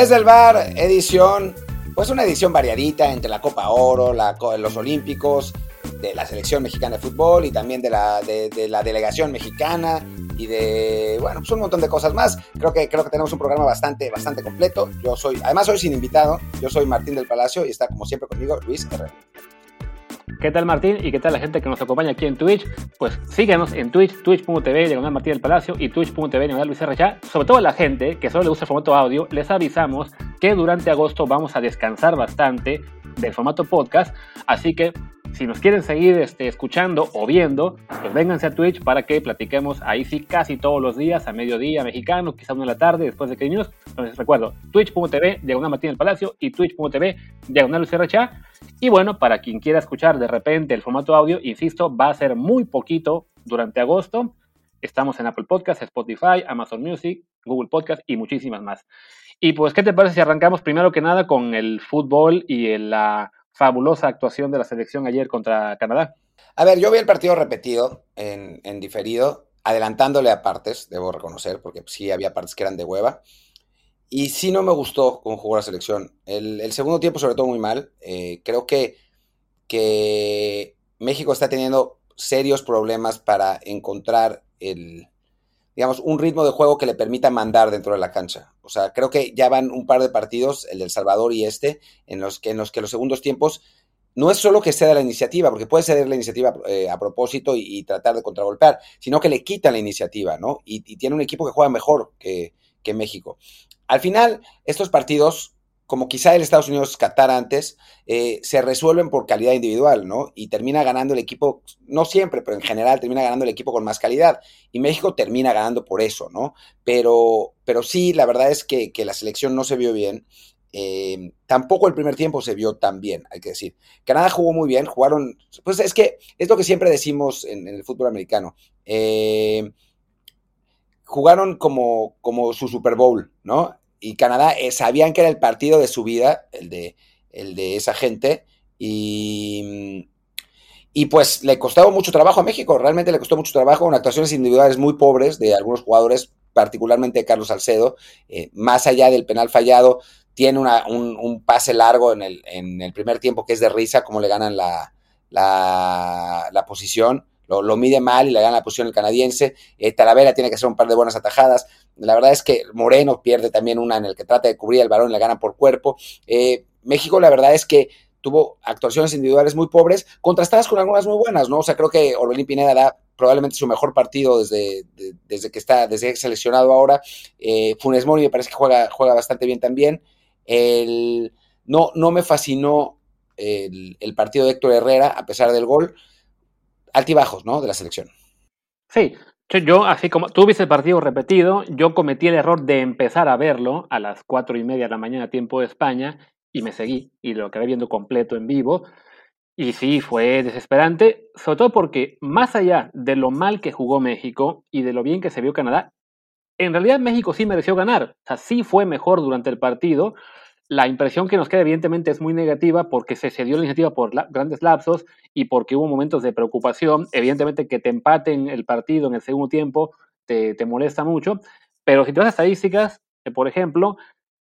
Desde el bar, edición, pues una edición variadita entre la Copa Oro, los Olímpicos, de la selección mexicana de fútbol y también de la, de, la delegación mexicana y de, bueno, pues un montón de cosas más. Creo que, creo que tenemos un programa bastante, bastante completo. Yo soy, además soy sin invitado, yo soy Martín del Palacio y está como siempre conmigo Luis Herrera. ¿Qué tal Martín? ¿Y qué tal la gente que nos acompaña aquí en Twitch? Pues síguenos en Twitch, twitch.tv, diagonal Martín del Palacio y twitch.tv, diagonal Luis R. Sobre todo la gente que solo le gusta el formato audio, les avisamos que durante agosto vamos a descansar bastante del formato podcast, así que si nos quieren seguir este, escuchando o viendo, pues vénganse a Twitch para que platiquemos ahí sí casi todos los días, a mediodía mexicano, quizá una de la tarde, después de que News. Entonces recuerdo, twitch.tv, diagonal Martín del Palacio y twitch.tv, diagonal Luis Y bueno, para quien quiera escuchar de repente el formato audio, insisto, va a ser muy poquito durante agosto. Estamos en Apple Podcasts, Spotify, Amazon Music, Google Podcast y muchísimas más. Y pues, ¿qué te parece si arrancamos primero que nada con el fútbol y la fabulosa actuación de la selección ayer contra Canadá? A ver, yo vi el partido repetido en, diferido, adelantándole a partes, debo reconocer, porque sí había partes que eran de hueva. Y sí no me gustó cómo jugó la selección. El, segundo tiempo, sobre todo, muy mal. Eh, creo que, que México está teniendo serios problemas para encontrar el, digamos, un ritmo de juego que le permita mandar dentro de la cancha. O sea, creo que ya van un par de partidos, el del Salvador y este, en los que, en los, que los segundos tiempos no es solo que ceda la iniciativa, porque puede ceder la iniciativa eh, a propósito y, tratar de contragolpear, sino que le quitan la iniciativa, ¿no? Y, tiene un equipo que juega mejor que, que México. Al final, estos partidos como quizá el Estados Unidos Qatar antes, eh, se resuelven por calidad individual, ¿no? Y termina ganando el equipo, no siempre, pero en general termina ganando el equipo con más calidad. Y México termina ganando por eso, ¿no? Pero, pero sí, la verdad es que, la selección no se vio bien. Eh, tampoco el primer tiempo se vio tan bien, hay que decir. Canadá jugó muy bien, jugaron, pues es que es lo que siempre decimos en, el fútbol americano. Eh, jugaron como, como su Super Bowl, ¿no? Y Canadá eh, sabían que era el partido de su vida, el de, el de esa gente, y, y pues le costaba mucho trabajo a México, realmente le costó mucho trabajo, con actuaciones individuales muy pobres de algunos jugadores, particularmente Carlos Salcedo, eh, más allá del penal fallado, tiene una, un, pase largo en el, en el, primer tiempo que es de risa, como le ganan la, la, la posición lo, mide mal y le gana la posición el canadiense. Eh, Talavera tiene que hacer un par de buenas atajadas. La verdad es que Moreno pierde también una en el que trata de cubrir el balón y le gana por cuerpo. Eh, México, la verdad es que tuvo actuaciones individuales muy pobres, contrastadas con algunas muy buenas, ¿no? O sea, creo que Orbelín Pineda da probablemente su mejor partido desde, desde que está, desde seleccionado ahora. Eh, Funes Mori me parece que juega, juega bastante bien también. El, no, no me fascinó el, el, partido de Héctor Herrera, a pesar del gol altibajos, ¿no? De la selección. Sí, yo, así como tú viste el partido repetido, yo cometí el error de empezar a verlo a las cuatro y media de la mañana, tiempo de España, y me seguí y lo acabé viendo completo en vivo. Y sí, fue desesperante, sobre todo porque más allá de lo mal que jugó México y de lo bien que se vio Canadá, en realidad México sí mereció ganar. O sea, sí fue mejor durante el partido. La impresión que nos queda evidentemente es muy negativa porque se cedió la iniciativa por grandes lapsos y porque hubo momentos de preocupación. Evidentemente que te empaten el partido en el segundo tiempo te, molesta mucho, pero si te vas a estadísticas, eh, por ejemplo,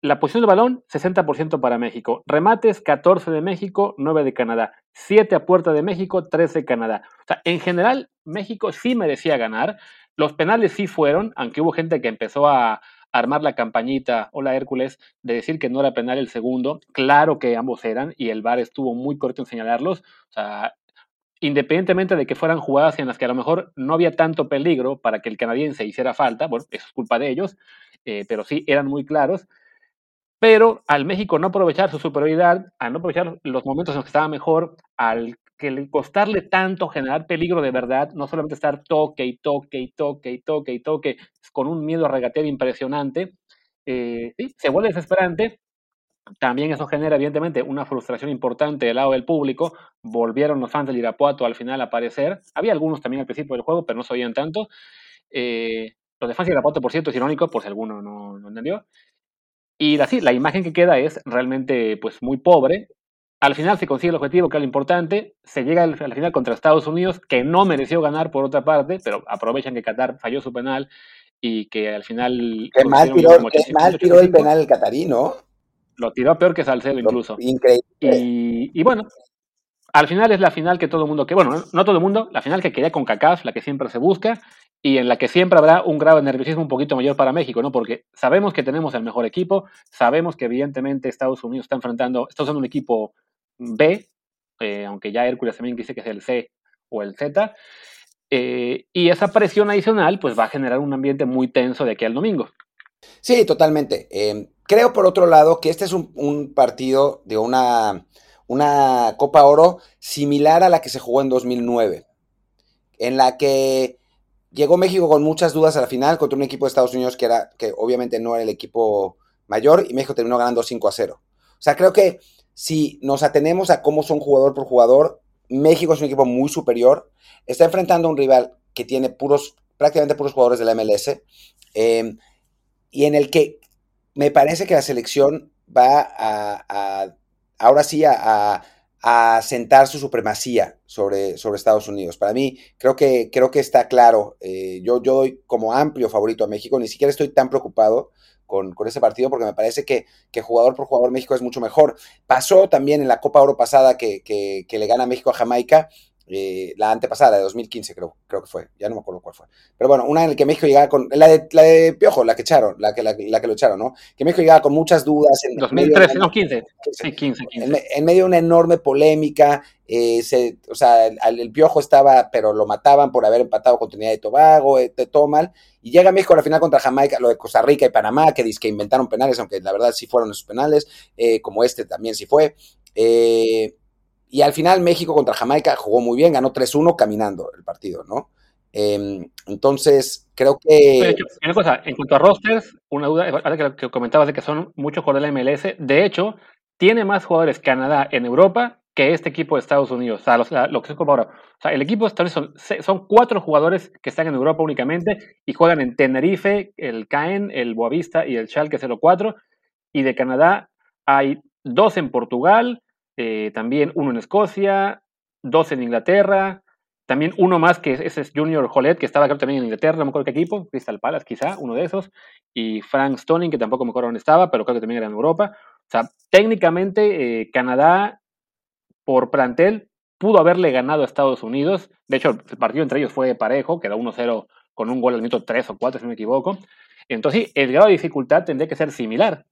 la posición de balón, 60% para México. Remates, 14 de México, 9 de Canadá. 7 a puerta de México, 13 de Canadá. O sea, en general, México sí merecía ganar. Los penales sí fueron, aunque hubo gente que empezó a, armar la campañita, hola Hércules, de decir que no era penal el segundo. Claro que ambos eran y el VAR estuvo muy corto en señalarlos. Independientemente de que fueran jugadas en las que a lo mejor no había tanto peligro para que el canadiense hiciera falta, bueno, eso es culpa de ellos, eh, pero sí eran muy claros. Pero al México no aprovechar su superioridad, al no aprovechar los momentos en los que estaba mejor, al que le costarle tanto generar peligro de verdad, no solamente estar toque y toque y toque y toque y toque, con un miedo a regatear impresionante, eh, se vuelve desesperante. También eso genera, evidentemente, una frustración importante del lado del público. Volvieron los fans del Irapuato al final a aparecer. Había algunos también al principio del juego, pero no se oían tanto. Eh, los de fans del Irapuato, por cierto, es irónico, por si alguno no, no entendió. Y así, la imagen que queda es realmente pues, muy pobre. Al final se consigue el objetivo, que es lo importante. Se llega al, final contra Estados Unidos, que no mereció ganar por otra parte, pero aprovechan que Qatar falló su penal y que al final... Qué mal tiró, el penal el catarí, ¿no? Lo tiró peor que Salcedo incluso. Increíble. Y, bueno, al final es la final que todo el mundo, que bueno, no todo el mundo, la final que quería con CACAF, la que siempre se busca, y en la que siempre habrá un grado de nerviosismo un poquito mayor para México, ¿no? Porque sabemos que tenemos el mejor equipo, sabemos que evidentemente Estados Unidos está enfrentando, está usando un equipo B, eh, aunque ya Hércules también dice que es el C o el Z, eh, y esa presión adicional pues va a generar un ambiente muy tenso de aquí al domingo. Sí, totalmente. Em, creo por otro lado que este es un, partido de una, una Copa Oro similar a la que se jugó en 2009, en la que llegó México con muchas dudas a la final contra un equipo de Estados Unidos que, era, que obviamente no era el equipo mayor y México terminó ganando 5 a 0. O sea, creo que si nos atenemos a cómo son jugador por jugador, México es un equipo muy superior. Está enfrentando a un rival que tiene puros, prácticamente puros jugadores de la MLS. Em, y en el que me parece que la selección va a, ahora sí a, sentar su supremacía sobre, sobre Estados Unidos. Para mí, creo que, creo que está claro. Eh, yo, yo doy como amplio favorito a México, ni siquiera estoy tan preocupado con, ese partido porque me parece que, que, jugador por jugador México es mucho mejor. Pasó también en la Copa Oro pasada que, que le gana México a Jamaica eh, la antepasada, la de 2015 creo, creo que fue, ya no me acuerdo cuál fue. Pero bueno, una en la que México llegaba con, la de, la de Piojo, la que echaron, la que, la, que lo echaron, ¿no? Que México llegaba con muchas dudas. En 2013, no, 15. Sí, 15, 15. En, medio de una enorme polémica, eh, se, o sea, el, Piojo estaba, pero lo mataban por haber empatado con Trinidad de Tobago, eh, de todo mal, y llega México a la final contra Jamaica, lo de Costa Rica y Panamá, que dice que inventaron penales, aunque la verdad sí fueron esos penales, como este también sí fue. Eh, y al final México contra Jamaica jugó muy bien, ganó 3-1 caminando el partido, ¿no? Em, entonces, creo que... una cosa, en cuanto a rosters, una duda, ahora que, comentabas de que son muchos jugadores de la MLS, de hecho, tiene más jugadores Canadá en Europa que este equipo de Estados Unidos. O sea, lo que se ahora. O sea, el equipo de Estados Unidos son, son, cuatro jugadores que están en Europa únicamente y juegan en Tenerife, el Caen, el Boavista y el Schalke 04. Y de Canadá hay dos en Portugal, eh, también uno en Escocia, dos en Inglaterra, también uno más que ese es Junior Hollet, que estaba también en Inglaterra, no me acuerdo qué equipo, Crystal Palace quizá, uno de esos, y Frank Stoning, que tampoco me acuerdo dónde estaba, pero creo que también era en Europa. O sea, técnicamente eh, Canadá, por plantel, pudo haberle ganado a Estados Unidos. De hecho, el partido entre ellos fue parejo, quedó 1-0 con un gol al minuto 3 o 4, si no me equivoco. Entonces, el grado de dificultad tendría que ser similar.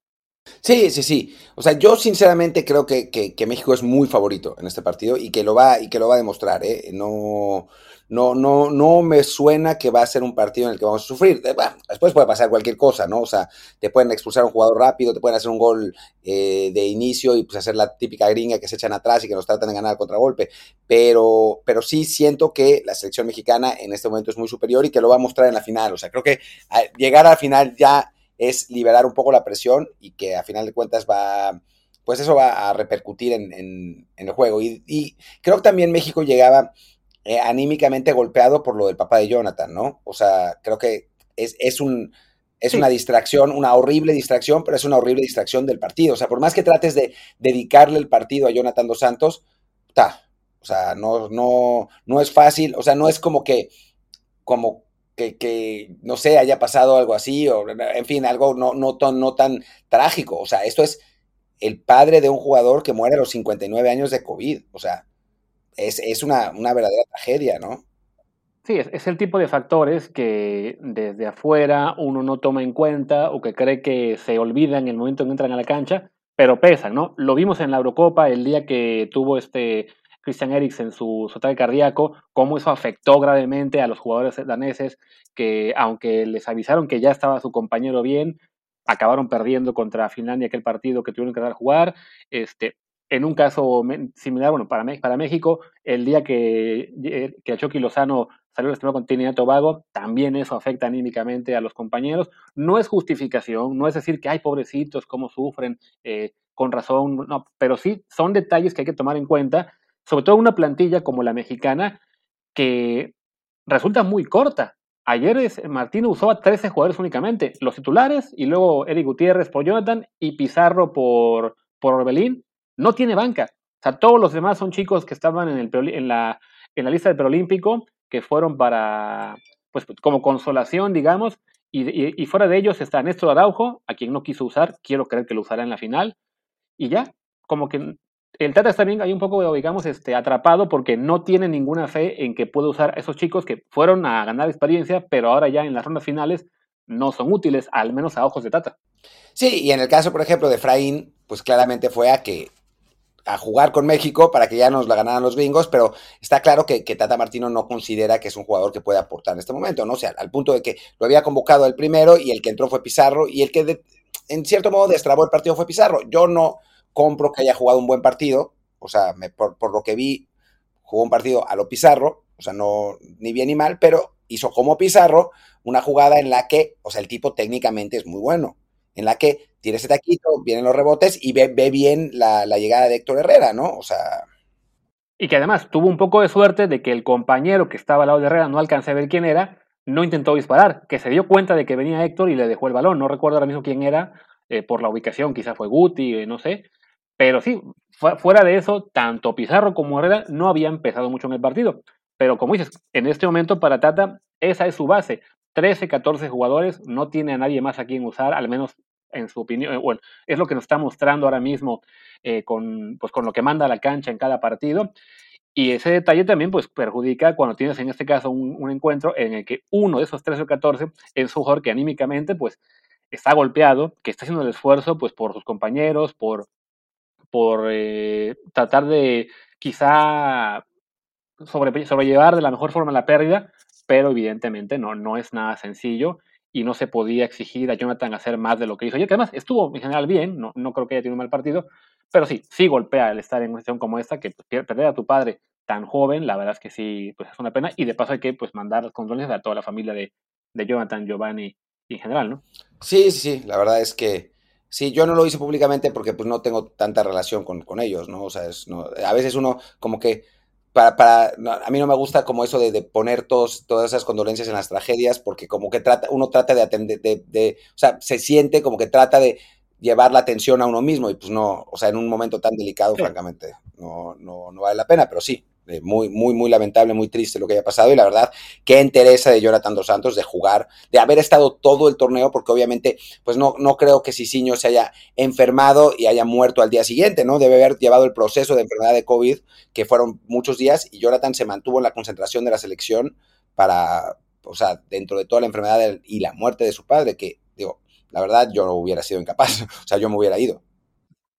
Sí, sí, sí. O sea, yo sinceramente creo que, que, México es muy favorito en este partido y que lo va, y que lo va a demostrar, ¿eh? No, no, no, no me suena que va a ser un partido en el que vamos a sufrir. Eh, después puede pasar cualquier cosa, ¿no? O sea, te pueden expulsar a un jugador rápido, te pueden hacer un gol eh, de inicio y pues hacer la típica gringa que se echan atrás y que nos tratan de ganar contragolpe. Pero, pero sí siento que la selección mexicana en este momento es muy superior y que lo va a mostrar en la final. O sea, creo que llegar a la final ya es liberar un poco la presión y que a final de cuentas va, pues eso va a repercutir en, el juego. Y, creo que también México llegaba eh, anímicamente golpeado por lo del papá de Jonathan, ¿no? O sea, creo que es, un... Es una distracción, una horrible distracción, pero es una horrible distracción del partido. O sea, por más que trates de dedicarle el partido a Jonathan dos Santos, está. O sea, no, no, no es fácil. O sea, no es como que, como que, no sé, haya pasado algo así, o en fin, algo no, no, no tan trágico. O sea, esto es el padre de un jugador que muere a los 59 años de COVID. O sea, es, una, verdadera tragedia, ¿no? Sí, es, el tipo de factores que desde afuera uno no toma en cuenta o que cree que se olvidan en el momento en que entran a la cancha, pero pesan, ¿no? Lo vimos en la Eurocopa el día que tuvo este Christian Eriksen, su, su ataque cardíaco, cómo eso afectó gravemente a los jugadores daneses, que aunque les avisaron que ya estaba su compañero bien, acabaron perdiendo contra Finlandia aquel partido que tuvieron que dar a jugar. Este, en un caso similar, bueno, para, para México, el día que, eh, que Chucky Lozano salió lastimado con Trinidad Tobago, también eso afecta anímicamente a los compañeros. No es justificación, no es decir que, hay pobrecitos, cómo sufren, eh, con razón, no, pero sí son detalles que hay que tomar en cuenta sobre todo una plantilla como la mexicana que resulta muy corta. Ayer Martino usó a 13 jugadores únicamente, los titulares y luego Eric Gutiérrez por Jonathan y Pizarro por, por Orbelín. No tiene banca. O sea, todos los demás son chicos que estaban en, el, en, la, en la lista del preolímpico, que fueron para, pues como consolación, digamos, Y, fuera de ellos está Néstor Araujo, a quien no quiso usar, quiero creer que lo usará en la final. Y ya, como que el Tata está bien ahí un poco, digamos, este, atrapado porque no tiene ninguna fe en que pueda usar a esos chicos que fueron a ganar experiencia, pero ahora ya en las rondas finales no son útiles, al menos a ojos de Tata. Sí, y en el caso, por ejemplo, de Fraín, pues claramente fue a que a jugar con México para que ya nos la ganaran los gringos, pero está claro que, Tata Martino no considera que es un jugador que pueda aportar en este momento, ¿no? O sea, al punto de que lo había convocado el primero y el que entró fue Pizarro y el que en cierto modo destrabó el partido fue Pizarro. Yo no compro que haya jugado un buen partido, o sea, por, por, lo que vi, jugó un partido a lo Pizarro, o sea, no ni bien ni mal, pero hizo como Pizarro una jugada en la que, o sea, el tipo técnicamente es muy bueno en la que tira ese taquito, vienen los rebotes y ve, bien la, llegada de Héctor Herrera, ¿no? O sea. Y que además tuvo un poco de suerte de que el compañero que estaba al lado de Herrera no alcancé a ver quién era, no intentó disparar, que se dio cuenta de que venía Héctor y le dejó el balón. No recuerdo ahora mismo quién era, eh, por la ubicación, quizá fue Guti, eh, no sé. Pero sí, fuera de eso, tanto Pizarro como Herrera no habían empezado mucho en el partido. Pero como dices, en este momento para Tata, esa es su base. 13, 14 jugadores, no tiene a nadie más a quien usar, al menos en su opinión, eh, bueno, es lo que nos está mostrando ahora mismo eh, con, pues, con lo que manda la cancha en cada partido. Y ese detalle también pues, perjudica cuando tienes en este caso un, encuentro en el que uno de esos 13 o 14 es un jugador que anímicamente pues, está golpeado, que está haciendo el esfuerzo pues, por sus compañeros, por, por eh, tratar de quizá sobre, sobrellevar de la mejor forma la pérdida, pero evidentemente no, no es nada sencillo y no se podía exigir a Jonathan hacer más de lo que hizo. Y que además estuvo en general bien, no, no creo que haya tenido un mal partido, pero sí, sí golpea el estar en una situación como esta, que perder a tu padre tan joven, la verdad es que sí, pues es una pena. Y de paso hay que pues mandar condolencias a toda la familia de, de Jonathan, Giovanni en general, ¿no? Sí, sí, sí, la verdad es que sí, yo no lo hice públicamente porque pues no tengo tanta relación con, con ellos, ¿no? O sea, es, no, a veces uno como que para, para a mí no me gusta como eso de, poner todos, todas esas condolencias en las tragedias, porque como que trata, uno trata de atender, de, de, o sea, se siente como que trata de llevar la atención a uno mismo, y pues no, o sea, en un momento tan delicado, francamente, no, no, no vale la pena, pero sí, eh, muy, muy, muy lamentable, muy triste lo que haya pasado. Y la verdad, qué interesa de Jonathan Dos Santos de jugar, de haber estado todo el torneo, porque obviamente, pues no, no creo que Cicinho se haya enfermado y haya muerto al día siguiente, ¿no? Debe haber llevado el proceso de enfermedad de COVID, que fueron muchos días, y Jonathan se mantuvo en la concentración de la selección para, o sea, dentro de toda la enfermedad y la muerte de su padre, que, digo, la verdad, yo no hubiera sido incapaz, o sea, yo me hubiera ido.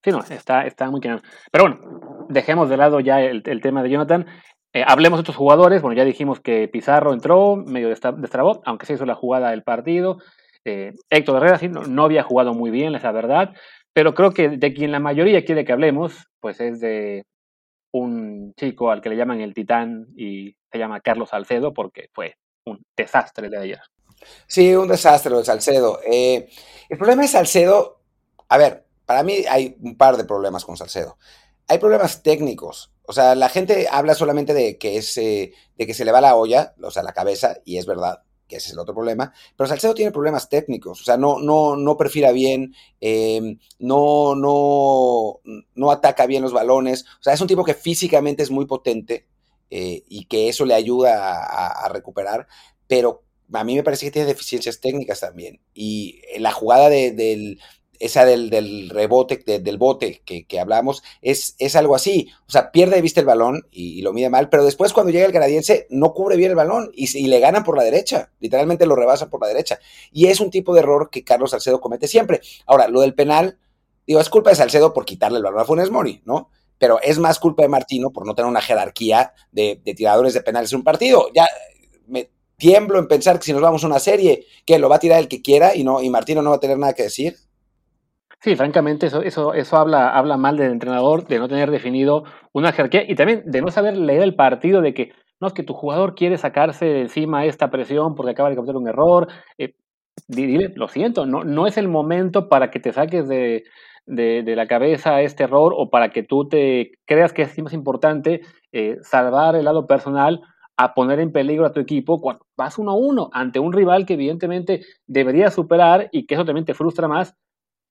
Sí, no, está, está muy claro. Pero bueno, dejemos de lado ya el, tema de Jonathan. Eh, hablemos de otros jugadores. Bueno, ya dijimos que Pizarro entró, medio destrabó, aunque se hizo la jugada del partido. Eh, Héctor Herrera sí, no, había jugado muy bien, es la verdad. Pero creo que de quien la mayoría quiere que hablemos, pues es de un chico al que le llaman el Titán y se llama Carlos Salcedo porque fue un desastre de ayer. Sí, un desastre lo de Salcedo. Eh, el problema de Salcedo, a ver, para mí hay un par de problemas con Salcedo. Hay problemas técnicos. O sea, la gente habla solamente de que, es, de que se le va la olla, o sea, la cabeza, y es verdad que ese es el otro problema, pero Salcedo tiene problemas técnicos, o sea, no, no, no perfila bien, em, no, no, no ataca bien los balones, o sea, es un tipo que físicamente es muy potente eh, y que eso le ayuda a, recuperar, pero a mí me parece que tiene deficiencias técnicas también. Y la jugada del, esa del, rebote, del bote que, hablamos, es, es, algo así. O sea, pierde de vista el balón y, lo mide mal, pero después cuando llega el canadiense no cubre bien el balón y, le ganan por la derecha. Literalmente lo rebasan por la derecha. Y es un tipo de error que Carlos Salcedo comete siempre. Ahora, lo del penal, digo, es culpa de Salcedo por quitarle el balón a Funes Mori, ¿no? Pero es más culpa de Martino por no tener una jerarquía de, tiradores de penales en un partido. Ya me tiemblo en pensar que si nos vamos a una serie, que lo va a tirar el que quiera y no y Martino no va a tener nada que decir. Sí, francamente, eso, eso, eso habla, habla mal del entrenador, de no tener definido una jerarquía y también de no saber leer el partido, de que no es que tu jugador quiere sacarse de encima esta presión porque acaba de cometer un error. Eh, dile, lo siento, no, no es el momento para que te saques de, de, la cabeza este error o para que tú te creas que es más importante eh, salvar el lado personal a poner en peligro a tu equipo cuando vas uno a uno ante un rival que evidentemente debería superar y que eso también te frustra más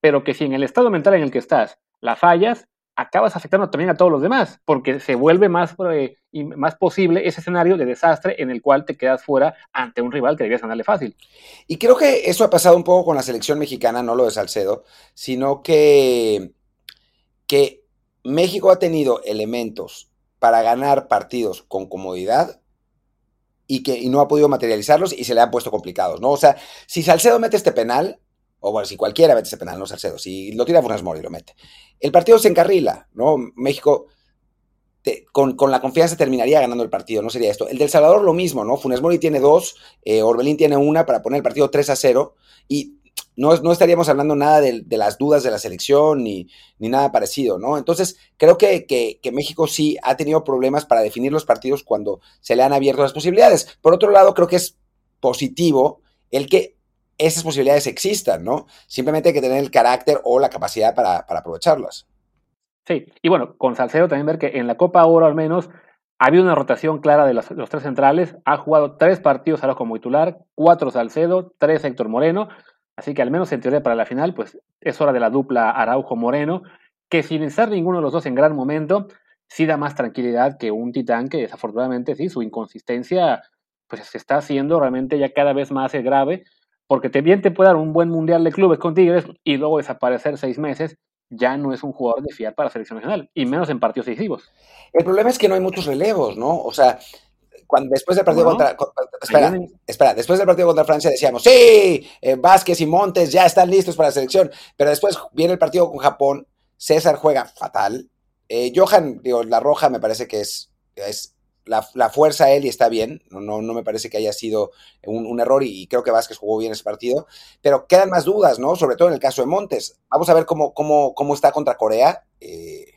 pero que si en el estado mental en el que estás la fallas, acabas afectando también a todos los demás, porque se vuelve más, eh, más posible ese escenario de desastre en el cual te quedas fuera ante un rival que debías ganarle fácil. Y creo que eso ha pasado un poco con la selección mexicana, no lo de Salcedo, sino que, que México ha tenido elementos para ganar partidos con comodidad y que no ha podido materializarlos y se le han puesto complicados, ¿no? O sea, si Salcedo mete este penal, o bueno, si cualquiera mete ese penal, no Salcedo, si lo tira Funes Mori lo mete, el partido se encarrila, ¿no? México con, la confianza terminaría ganando el partido, no sería esto. El del Salvador lo mismo, ¿no? Funes Mori tiene dos, eh, Orbelín tiene una para poner el partido 3 a 0 y no, no estaríamos hablando nada de, las dudas de la selección ni, ni nada parecido, ¿no? Entonces, creo que, que, México sí ha tenido problemas para definir los partidos cuando se le han abierto las posibilidades. Por otro lado, creo que es positivo el que esas posibilidades existan, ¿no? Simplemente hay que tener el carácter o la capacidad para, para aprovecharlas. Sí, y bueno, con Salcedo también ver que en la Copa Oro al menos ha habido una rotación clara de los, tres centrales, ha jugado tres partidos ahora como titular, cuatro Salcedo, tres Héctor Moreno, Así que al menos en teoría para la final, pues es hora de la dupla Araujo-Moreno, que sin estar ninguno de los dos en gran momento, sí da más tranquilidad que un titán que desafortunadamente sí, su inconsistencia pues se está haciendo realmente ya cada vez más grave, porque te, bien te puede dar un buen mundial de clubes con Tigres y luego desaparecer seis meses, ya no es un jugador de fiar para la selección nacional, y menos en partidos decisivos. El problema es que no hay muchos relevos, ¿no? O sea, cuando después del partido contra, espera, espera, después del partido contra Francia decíamos, sí, eh, Vázquez y Montes ya están listos para la selección, pero después viene el partido con Japón, César juega fatal, eh, Johan, digo, la roja me parece que es, es la, fuerza a él y está bien, no, no, no me parece que haya sido un, error y, creo que Vázquez jugó bien ese partido, pero quedan más dudas, ¿no? Sobre todo en el caso de Montes. Vamos a ver cómo, cómo, cómo está contra Corea, eh,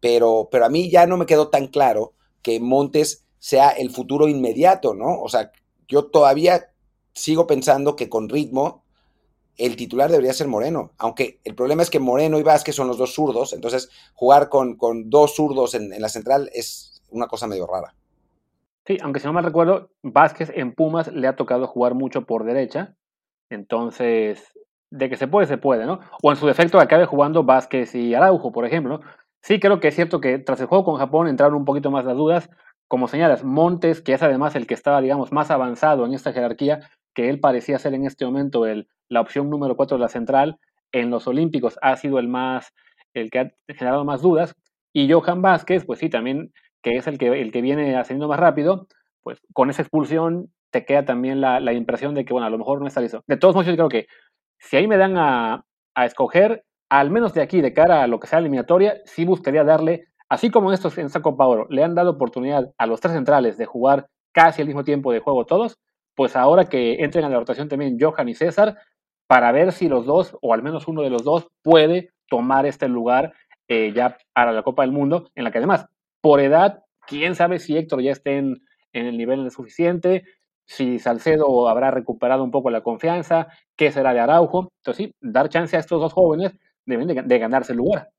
pero, pero a mí ya no me quedó tan claro que Montes sea el futuro inmediato, ¿no? O sea, yo todavía sigo pensando que con ritmo el titular debería ser Moreno, aunque el problema es que Moreno y Vázquez son los dos zurdos, entonces jugar con, con dos zurdos en, la central es una cosa medio rara. Sí, aunque si no mal recuerdo, Vázquez en Pumas le ha tocado jugar mucho por derecha, entonces de que se puede, se puede, ¿no? O en su defecto acabe jugando Vázquez y Araujo, por ejemplo. Sí, creo que es cierto que tras el juego con Japón entraron un poquito más las dudas, como señalas, Montes, que es además el que estaba, digamos, más avanzado en esta jerarquía, que él parecía ser en este momento el, la opción número 4 de la central, en los Olímpicos ha sido el más, el que ha generado más dudas, y Johan Vázquez, pues sí, también, que es el que, el que viene ascendiendo más rápido, pues con esa expulsión te queda también la, la, impresión de que, bueno, a lo mejor no está listo. De todos modos, yo creo que si ahí me dan a, a escoger, al menos de aquí, de cara a lo que sea eliminatoria, sí buscaría darle Así como estos, en esta Copa Oro le han dado oportunidad a los tres centrales de jugar casi al mismo tiempo de juego todos, pues ahora que entren a la rotación también Johan y César, para ver si los dos, o al menos uno de los dos, puede tomar este lugar eh, ya para la Copa del Mundo, en la que además, por edad, quién sabe si Héctor ya esté en, el nivel suficiente, si Salcedo habrá recuperado un poco la confianza, qué será de Araujo. Entonces, sí, dar chance a estos dos jóvenes de ganarse el lugar.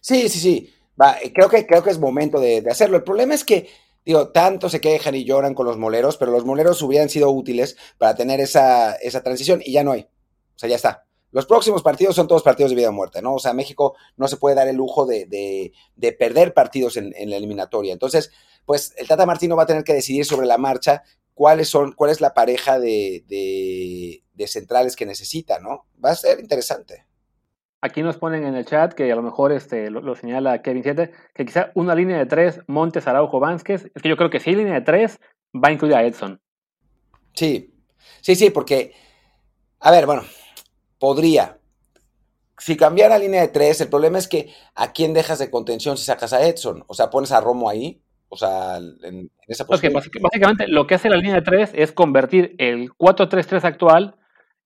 Sí, sí, sí. Va, eh, creo, que, creo que es momento de, hacerlo. El problema es que, digo, tanto se quejan y lloran con los moleros, pero los moleros hubieran sido útiles para tener esa, esa transición y ya no hay. O sea, ya está. Los próximos partidos son todos partidos de vida o muerte, ¿no? O sea, México no se puede dar el lujo de, de, perder partidos en, la eliminatoria. Entonces, pues el Tata Martino va a tener que decidir sobre la marcha cuáles son, cuál es la pareja de, de centrales que necesita, ¿no? Va a ser interesante. Aquí nos ponen en el chat que a lo mejor este, lo, señala Kevin 7, que quizá una línea de tres, Montes, Araujo, Vázquez. Es que yo creo que si hay línea de tres, va a incluir a Edson. Sí, sí, sí, porque, a ver, bueno, podría. Si cambiara línea de tres, el problema es que a quién dejas de contención si sacas a Edson. O sea, pones a Romo ahí. O sea, en, esa posición. básicamente lo que hace la línea de tres es convertir el 4-3-3 actual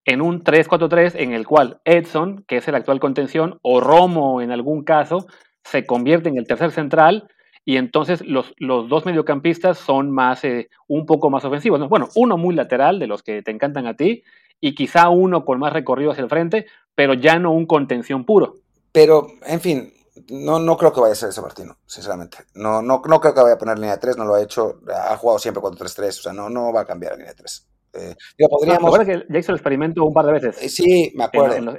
en un 3-4-3 en el cual Edson, que es el actual contención, o Romo en algún caso, se convierte en el tercer central y entonces los, los dos mediocampistas son más, eh, un poco más ofensivos. Bueno, uno muy lateral, de los que te encantan a ti, y quizá uno con más recorrido hacia el frente, pero ya no un contención puro. Pero, en fin, no, no creo que vaya a ser ese Martino, sinceramente. No, no, no creo que vaya a poner línea 3, no lo ha hecho, ha jugado siempre 4-3-3, o sea, no, no va a cambiar la línea 3. Eh, podríamos... que ya hizo el experimento un par de veces. Eh, sí, me acuerdo.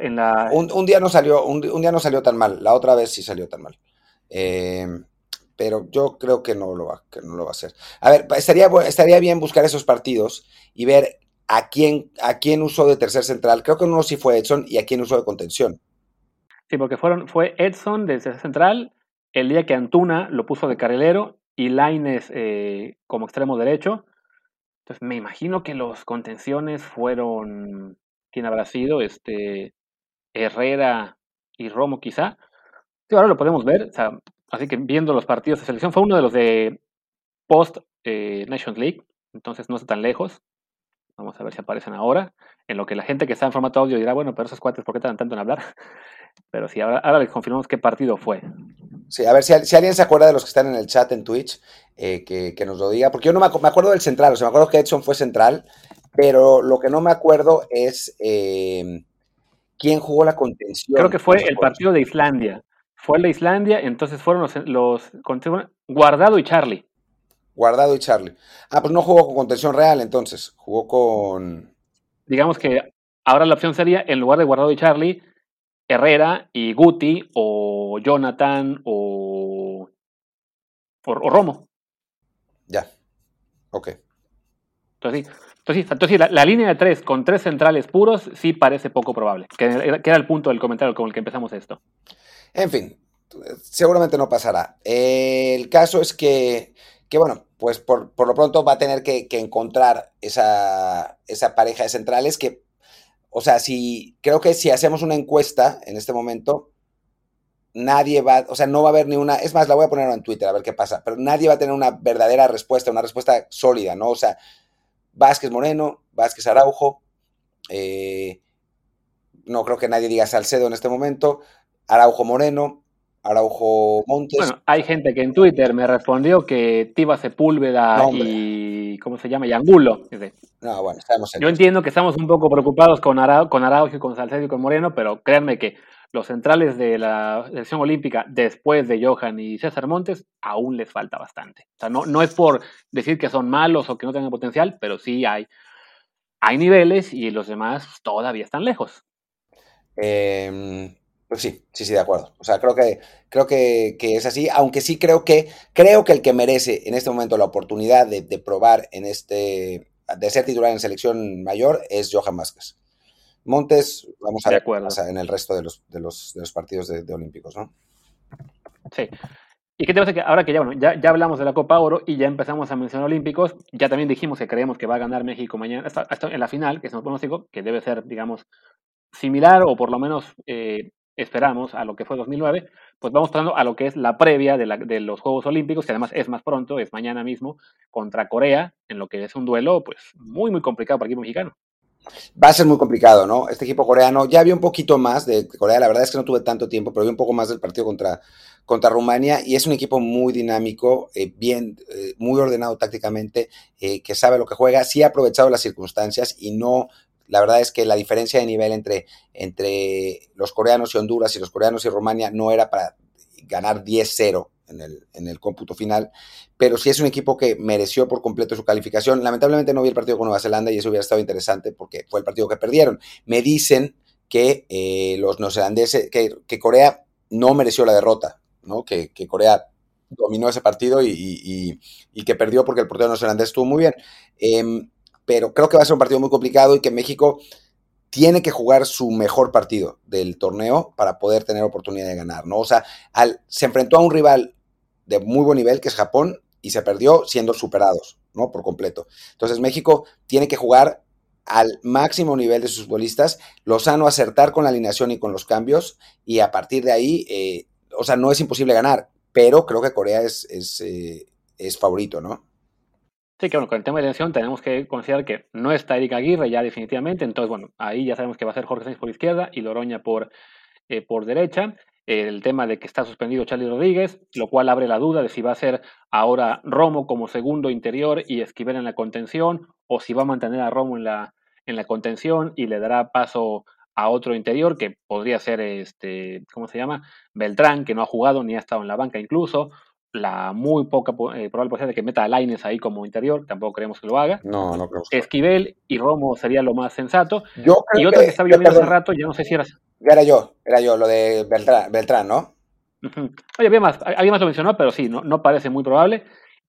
un, día no salió, un, día no salió tan mal, la otra vez sí salió tan mal. Eh, pero yo creo que no lo va, que no lo va a hacer. A ver, estaría, estaría bien buscar esos partidos y ver a quién, a quién usó de tercer central. Creo que uno sí fue Edson y a quién usó de contención. Sí, porque fueron, fue Edson de tercer central, el día que Antuna lo puso de carrilero y Laines eh, como extremo derecho. Entonces me imagino que los contenciones fueron, ¿quién habrá sido? Este, Herrera y Romo quizá. Sí, ahora lo podemos ver. así que viendo los partidos de selección, fue uno de los de post eh, Nations League, entonces no está tan lejos. Vamos a ver si aparecen ahora. En lo que la gente que está en formato audio dirá, bueno, pero esos cuates, ¿por qué tardan tanto en hablar? Pero sí, ahora, les confirmamos qué partido fue. Sí, a ver si, alguien se acuerda de los que están en el chat en Twitch, eh, que, nos lo diga, porque yo no me, acuerdo del central, o sea, me acuerdo que Edson fue central, pero lo que no me acuerdo es eh, quién jugó la contención. Creo que fue el partido de Islandia. Fue el de Islandia, entonces fueron los, los Guardado y Charlie. Guardado y Charlie. Ah, pues no jugó con contención real entonces, jugó con... Digamos que ahora la opción sería, en lugar de Guardado y Charlie, Herrera y Guti o Jonathan o, o, Romo. Ya, ok. Entonces sí, entonces, entonces la, la, línea de tres con tres centrales puros sí parece poco probable, que, era el punto del comentario con el que empezamos esto. En fin, seguramente no pasará. el caso es que, que bueno, pues por, por, lo pronto va a tener que, encontrar esa, esa, pareja de centrales que o sea, si creo que si hacemos una encuesta en este momento, nadie va, o sea, no va a haber ni una, es más, la voy a poner en Twitter a ver qué pasa, pero nadie va a tener una verdadera respuesta, una respuesta sólida, ¿no? O sea, Vázquez Moreno, Vázquez Araujo, eh, no creo que nadie diga Salcedo en este momento, Araujo Moreno, Araujo Montes. Bueno, hay gente que en Twitter me respondió que Tiba Sepúlveda y. ¿Cómo se llama? Y Angulo. No, bueno, estamos Yo entiendo que estamos un poco preocupados con, Araujo, con Araujo, con Salcedo y con Moreno, pero créanme que los centrales de la selección olímpica, después de Johan y César Montes, aún les falta bastante. O sea, no, no es por decir que son malos o que no tengan potencial, pero sí hay, hay niveles y los demás todavía están lejos. Eh, pues sí, sí, sí, de acuerdo. O sea, creo que, creo que, es así, aunque sí creo que, creo que el que merece en este momento la oportunidad de, probar en este, de ser titular en selección mayor es Johan Vázquez. Montes, vamos a ver en el resto de los, de los, de los partidos de, Olímpicos, ¿no? Sí. ¿Y qué te pasa que ahora que ya, bueno, ya, ya, hablamos de la Copa Oro y ya empezamos a mencionar Olímpicos, ya también dijimos que creemos que va a ganar México mañana, hasta, en la final, que es un pronóstico, que debe ser, digamos, similar o por lo menos eh, esperamos a lo que fue 2009, pues vamos pasando a lo que es la previa de, los Juegos Olímpicos, que además es más pronto, es mañana mismo, contra Corea, en lo que es un duelo pues muy, muy complicado para el equipo mexicano. Va a ser muy complicado, ¿no? Este equipo coreano, ya vi un poquito más de Corea, la verdad es que no tuve tanto tiempo, pero vi un poco más del partido contra, contra Rumania y es un equipo muy dinámico, eh, bien, eh, muy ordenado tácticamente, eh, que sabe lo que juega, sí ha aprovechado las circunstancias y no la verdad es que la diferencia de nivel entre, entre los coreanos y Honduras y los coreanos y Rumania no era para ganar 10-0 en el, en el cómputo final, pero sí es un equipo que mereció por completo su calificación. Lamentablemente no vi el partido con Nueva Zelanda y eso hubiera estado interesante porque fue el partido que perdieron. Me dicen que eh, los neozelandeses, que, que, Corea no mereció la derrota, ¿no? Que, que Corea dominó ese partido y, y, que perdió porque el portero neozelandés estuvo muy bien. Eh, pero creo que va a ser un partido muy complicado y que México tiene que jugar su mejor partido del torneo para poder tener oportunidad de ganar, ¿no? O sea, se enfrentó a un rival de muy buen nivel, que es Japón, y se perdió siendo superados, ¿no? Por completo. Entonces México tiene que jugar al máximo nivel de sus futbolistas, Lozano acertar con la alineación y con los cambios, y a partir de ahí, eh, o sea, no es imposible ganar, pero creo que Corea es, es, eh, es favorito, ¿no? Sí, que bueno, con el tema de elección tenemos que considerar que no está Erika Aguirre ya definitivamente, entonces bueno, ahí ya sabemos que va a ser Jorge Sánchez por izquierda y Loroña por, eh, por derecha. El tema de que está suspendido Charlie Rodríguez, lo cual abre la duda de si va a ser ahora Romo como segundo interior y Esquivel en la contención, o si va a mantener a Romo en la, en la contención y le dará paso a otro interior que podría ser este, ¿cómo se llama? Beltrán, que no ha jugado ni ha estado en la banca incluso, la muy poca eh, probable posibilidad de que meta a Laines ahí como interior, tampoco creemos que lo haga. No, no creo. Esquivel y Romo sería lo más sensato. y otro que, estaba viendo hace rato, ya no sé si era. Era yo, era yo, lo de Beltrán, Beltrán ¿no? Oye, había más, había más lo mencionó, pero sí, no, no parece muy probable.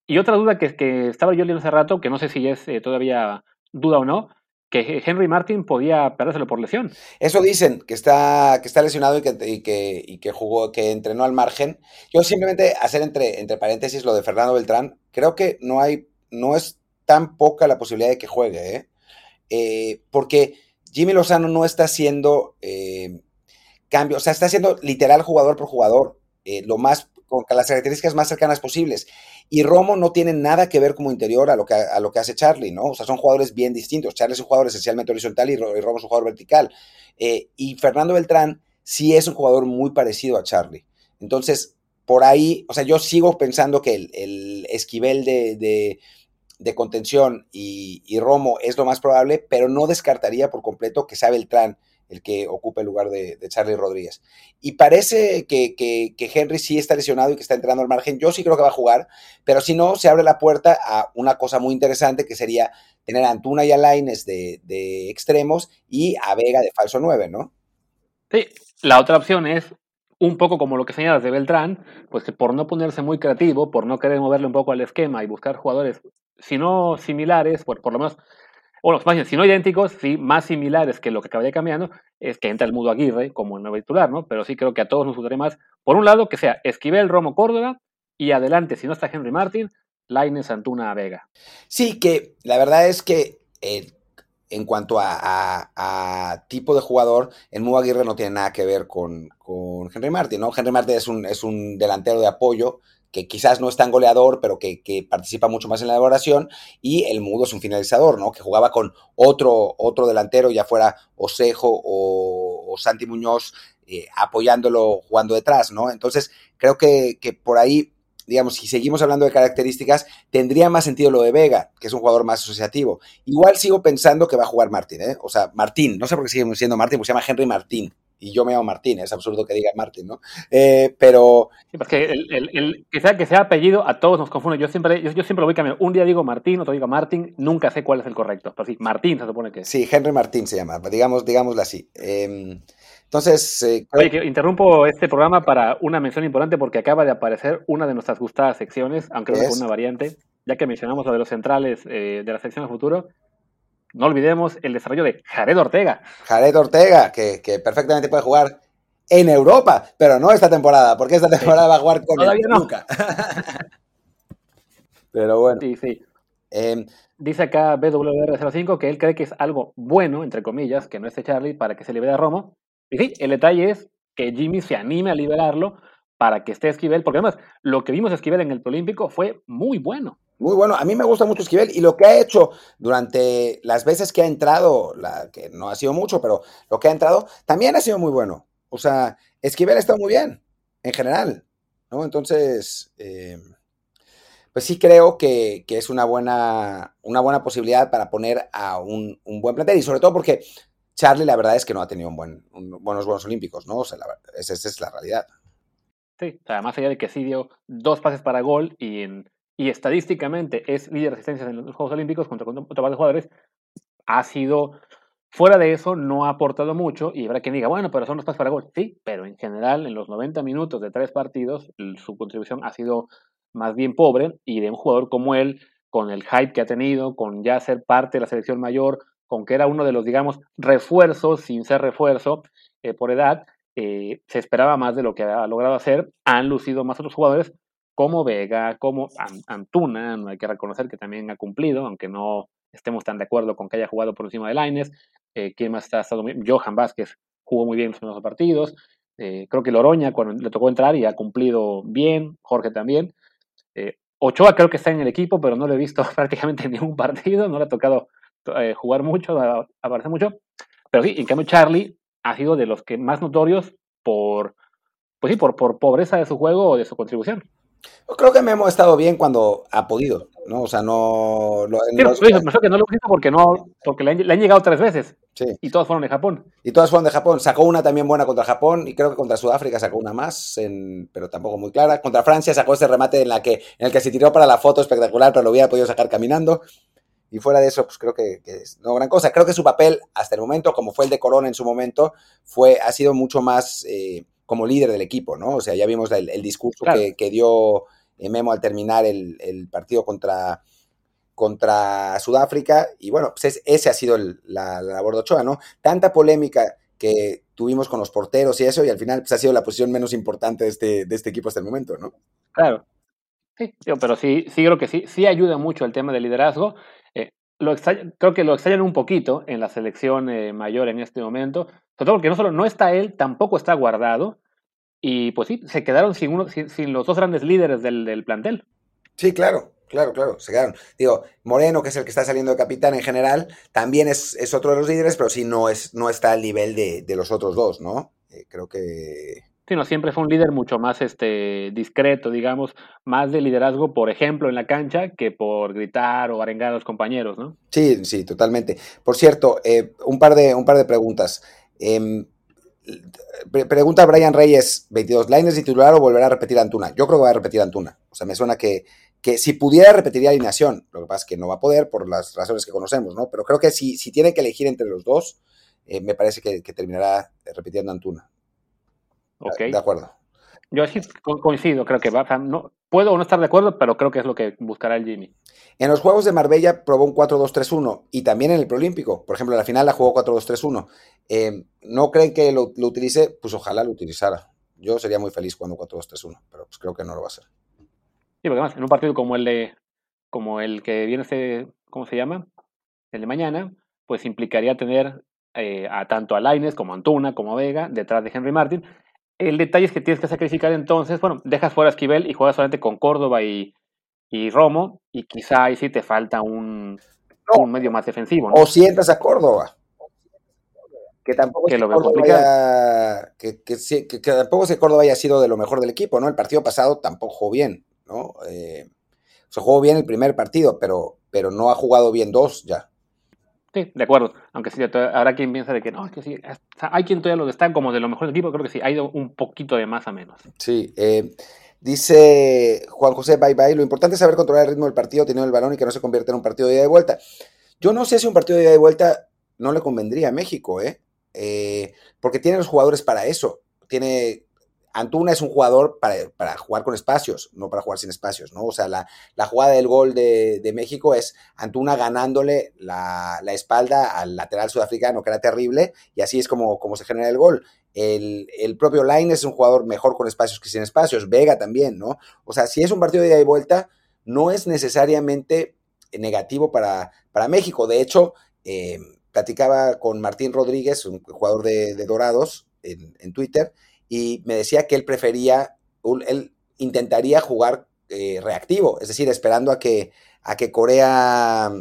Y otra duda que, que estaba yo leyendo hace rato, que no sé si es eh, todavía duda o no, que Henry Martin podía perdérselo por lesión. Eso dicen, que está, que está lesionado y que, y que, jugó, que entrenó al margen. Yo simplemente hacer entre, entre paréntesis lo de Fernando Beltrán, creo que no hay, no es tan poca la posibilidad de que juegue, ¿eh? Eh, porque Jimmy Lozano no está haciendo eh, cambio, o sea, está haciendo literal jugador por jugador, lo más con las características más cercanas posibles. Y Romo no tiene nada que ver como interior a lo que, a lo que hace Charlie, ¿no? O sea, son jugadores bien distintos. Charlie es un jugador esencialmente horizontal y, Romo es un jugador vertical. Eh, y Fernando Beltrán sí es un jugador muy parecido a Charlie. Entonces, por ahí, o sea, yo sigo pensando que el, esquivel de, de, contención y, y, Romo es lo más probable, pero no descartaría por completo que sea Beltrán el que ocupa el lugar de, Charlie Rodríguez. Y parece que, Henry sí está lesionado y que está entrando al margen. Yo sí creo que va a jugar, pero si no, se abre la puerta a una cosa muy interesante que sería tener a Antuna y a Laines de, extremos y a Vega de falso 9, ¿no? Sí, la otra opción es un poco como lo que señalas de Beltrán, pues que por no ponerse muy creativo, por no querer moverle un poco al esquema y buscar jugadores, si no similares, pues por lo menos bueno, más si no idénticos, sí, más similares que lo que acabaría cambiando, es que entra el Mudo Aguirre como el nuevo titular, ¿no? Pero sí creo que a todos nos gustaría más, por un lado, que sea Esquivel, Romo, Córdoba, y adelante, si no está Henry Martin, Laines, Antuna, Vega. Sí, que la verdad es que eh, en cuanto a, tipo de jugador, el Mudo Aguirre no tiene nada que ver con, con Henry Martin, ¿no? Henry Martin es un, es un delantero de apoyo que quizás no es tan goleador, pero que, participa mucho más en la elaboración, y el Mudo es un finalizador, ¿no? Que jugaba con otro, otro delantero, ya fuera Osejo o, Santi Muñoz, eh, apoyándolo jugando detrás, ¿no? Entonces, creo que, que por ahí digamos, si seguimos hablando de características, tendría más sentido lo de Vega, que es un jugador más asociativo. Igual sigo pensando que va a jugar Martín, ¿eh? O sea, Martín, no sé por qué sigue siendo Martín, pues se llama Henry Martín y yo me llamo Martín, es absurdo que diga Martín, ¿no? Eh, pero... Sí, porque el, el, que, sea, que sea apellido a todos nos confunde. Yo siempre, yo, siempre lo voy cambiando. Un día digo Martín, otro digo Martín, nunca sé cuál es el correcto. Pero sí, Martín se supone que es. Sí, Henry Martín se llama, digamos, digámoslo así. Em, entonces... Eh, Oye, que interrumpo este programa para una mención importante porque acaba de aparecer una de nuestras gustadas secciones, aunque no es una variante, ya que mencionamos lo de los centrales eh, de la sección de futuro no olvidemos el desarrollo de Jared Ortega. Jared Ortega, que, perfectamente puede jugar en Europa, pero no esta temporada, porque esta temporada va a jugar con Todavía el pero bueno. Sí, sí. Em, Dice acá BWR05 que él cree que es algo bueno, entre comillas, que no esté Charlie, para que se libere a Romo. Y sí, el detalle es que Jimmy se anime a liberarlo para que esté Esquivel, porque además lo que vimos a Esquivel en el Prolímpico fue muy bueno. Muy bueno, a mí me gusta mucho Esquivel y lo que ha hecho durante las veces que ha entrado, la, que no ha sido mucho, pero lo que ha entrado también ha sido muy bueno. O sea, Esquivel ha estado muy bien en general, ¿no? Entonces, eh, pues sí creo que, es una buena, una buena posibilidad para poner a un, buen plantel y sobre todo porque Charlie la verdad es que no ha tenido un buen, buenos Juegos Olímpicos, ¿no? O sea, esa, es la realidad. Sí, o sea, más allá de que sí dio dos pases para gol y en y estadísticamente es líder de asistencias en los Juegos Olímpicos contra otros de jugadores, ha sido, fuera de eso, no ha aportado mucho y habrá quien diga, bueno, pero son los pases para gol. Sí, pero en general, en los 90 minutos de tres partidos, su contribución ha sido más bien pobre y de un jugador como él, con el hype que ha tenido, con ya ser parte de la selección mayor, con que era uno de los, digamos, refuerzos, sin ser refuerzo eh, por edad, eh, se esperaba más de lo que ha logrado hacer. Han lucido más otros jugadores, como Vega, como Antuna, no hay que reconocer que también ha cumplido, aunque no estemos tan de acuerdo con que haya jugado por encima de Laines. Eh, ¿Quién más está? estado Johan Vázquez jugó muy bien en los primeros partidos. Eh, creo que Loroña cuando le tocó entrar y ha cumplido bien, Jorge también. Eh, Ochoa creo que está en el equipo, pero no lo he visto prácticamente en ningún partido, no le ha tocado eh, jugar mucho, aparecer mucho. Pero sí, en cambio Charlie ha sido de los que más notorios por, pues sí, por, por pobreza de su juego o de su contribución. Creo que Memo ha estado bien cuando ha podido, ¿no? O sea, no... Lo, sí, no, que no lo hizo porque, no, porque le han, llegado tres veces. Sí. Y todas fueron de Japón. Y todas fueron de Japón. Sacó una también buena contra Japón y creo que contra Sudáfrica sacó una más, pero tampoco muy clara. Contra Francia sacó ese remate en, la que, en el que se tiró para la foto espectacular, pero lo hubiera podido sacar caminando. Y fuera de eso, pues creo que, es no gran cosa. Creo que su papel hasta el momento, como fue el de Corona en su momento, fue, ha sido mucho más... Eh, como líder del equipo, ¿no? O sea, ya vimos el, discurso que, dio eh, Memo al terminar el, partido contra, contra Sudáfrica, y bueno, pues ese ha sido la, labor de Ochoa, ¿no? Tanta polémica que tuvimos con los porteros y eso, y al final pues, ha sido la posición menos importante de este, de este equipo hasta el momento, ¿no? Claro. Sí, pero sí, sí creo que sí, sí ayuda mucho el tema del liderazgo. Lo creo que lo extrañan un poquito en la selección eh, mayor en este momento, sobre todo porque no solo no está él, tampoco está guardado, y pues sí, se quedaron sin, uno, sin, los dos grandes líderes del, plantel. Sí, claro, claro, claro, se quedaron. Digo, Moreno, que es el que está saliendo de capitán en general, también es, es otro de los líderes, pero sí no, es, no está al nivel de, de los otros dos, ¿no? Eh, creo que... Siempre fue un líder mucho más este, discreto, digamos, más de liderazgo, por ejemplo, en la cancha, que por gritar o arengar a los compañeros, ¿no? Sí, sí, totalmente. Por cierto, eh, un, par de, un par de preguntas. Eh, Pregunta Brian Reyes, 22, ¿Lines titular o volverá a repetir Antuna? Yo creo que va a repetir Antuna. O sea, me suena que, que si pudiera repetiría alineación. Lo que pasa es que no va a poder por las razones que conocemos, ¿no? Pero creo que si, si tiene que elegir entre los dos, eh, me parece que, terminará repitiendo Antuna. Ok. De acuerdo. Yo sí coincido, creo que va. no, puedo no estar de acuerdo, pero creo que es lo que buscará el Jimmy. En los Juegos de Marbella probó un 4-2-3-1 y también en el Proolímpico. Por ejemplo, en la final la jugó 4-2-3-1. Eh, ¿No creen que lo, utilice? Pues ojalá lo utilizara. Yo sería muy feliz jugando 4-2-3-1, pero pues creo que no lo va a hacer. Sí, porque además, en un partido como el de como el que viene este, ¿cómo se llama? El de mañana, pues implicaría tener eh, a tanto a Laines como a Antuna, como a Vega, detrás de Henry Martin. El detalle es que tienes que sacrificar entonces, bueno, dejas fuera a Esquivel y juegas solamente con Córdoba y, y Romo, y quizá ahí sí te falta un, un medio más defensivo. O sientas a Córdoba. Que tampoco, que lo haya, que, que, que, tampoco ese Córdoba haya sido de lo mejor del equipo, ¿no? El partido pasado tampoco jugó bien, ¿no? Eh, o sea, jugó bien el primer partido, pero, pero no ha jugado bien dos ya. Sí, de acuerdo. Aunque sí, habrá quien piensa de que no, es que sí, hay quien todavía lo está como de lo mejor del equipo, creo que sí, ha ido un poquito de más a menos. Sí, eh, Dice Juan José, bye bye. Lo importante es saber controlar el ritmo del partido, teniendo el balón y que no se convierta en un partido de ida y vuelta. Yo no sé si un partido de ida y vuelta no le convendría a México, ¿eh? ¿eh? porque tiene los jugadores para eso. Tiene Antuna es un jugador para, jugar con espacios, no para jugar sin espacios, ¿no? O sea, la, jugada del gol de, México es Antuna ganándole la, espalda al lateral sudafricano, que era terrible, y así es como, se genera el gol. El, propio Line es un jugador mejor con espacios que sin espacios, Vega también, ¿no? O sea, si es un partido de ida y vuelta, no es necesariamente negativo para, México. De hecho, eh, platicaba con Martín Rodríguez, un jugador de, Dorados, en, en Twitter, y me decía que él prefería, él intentaría jugar eh, reactivo, es decir, esperando a que, a que Corea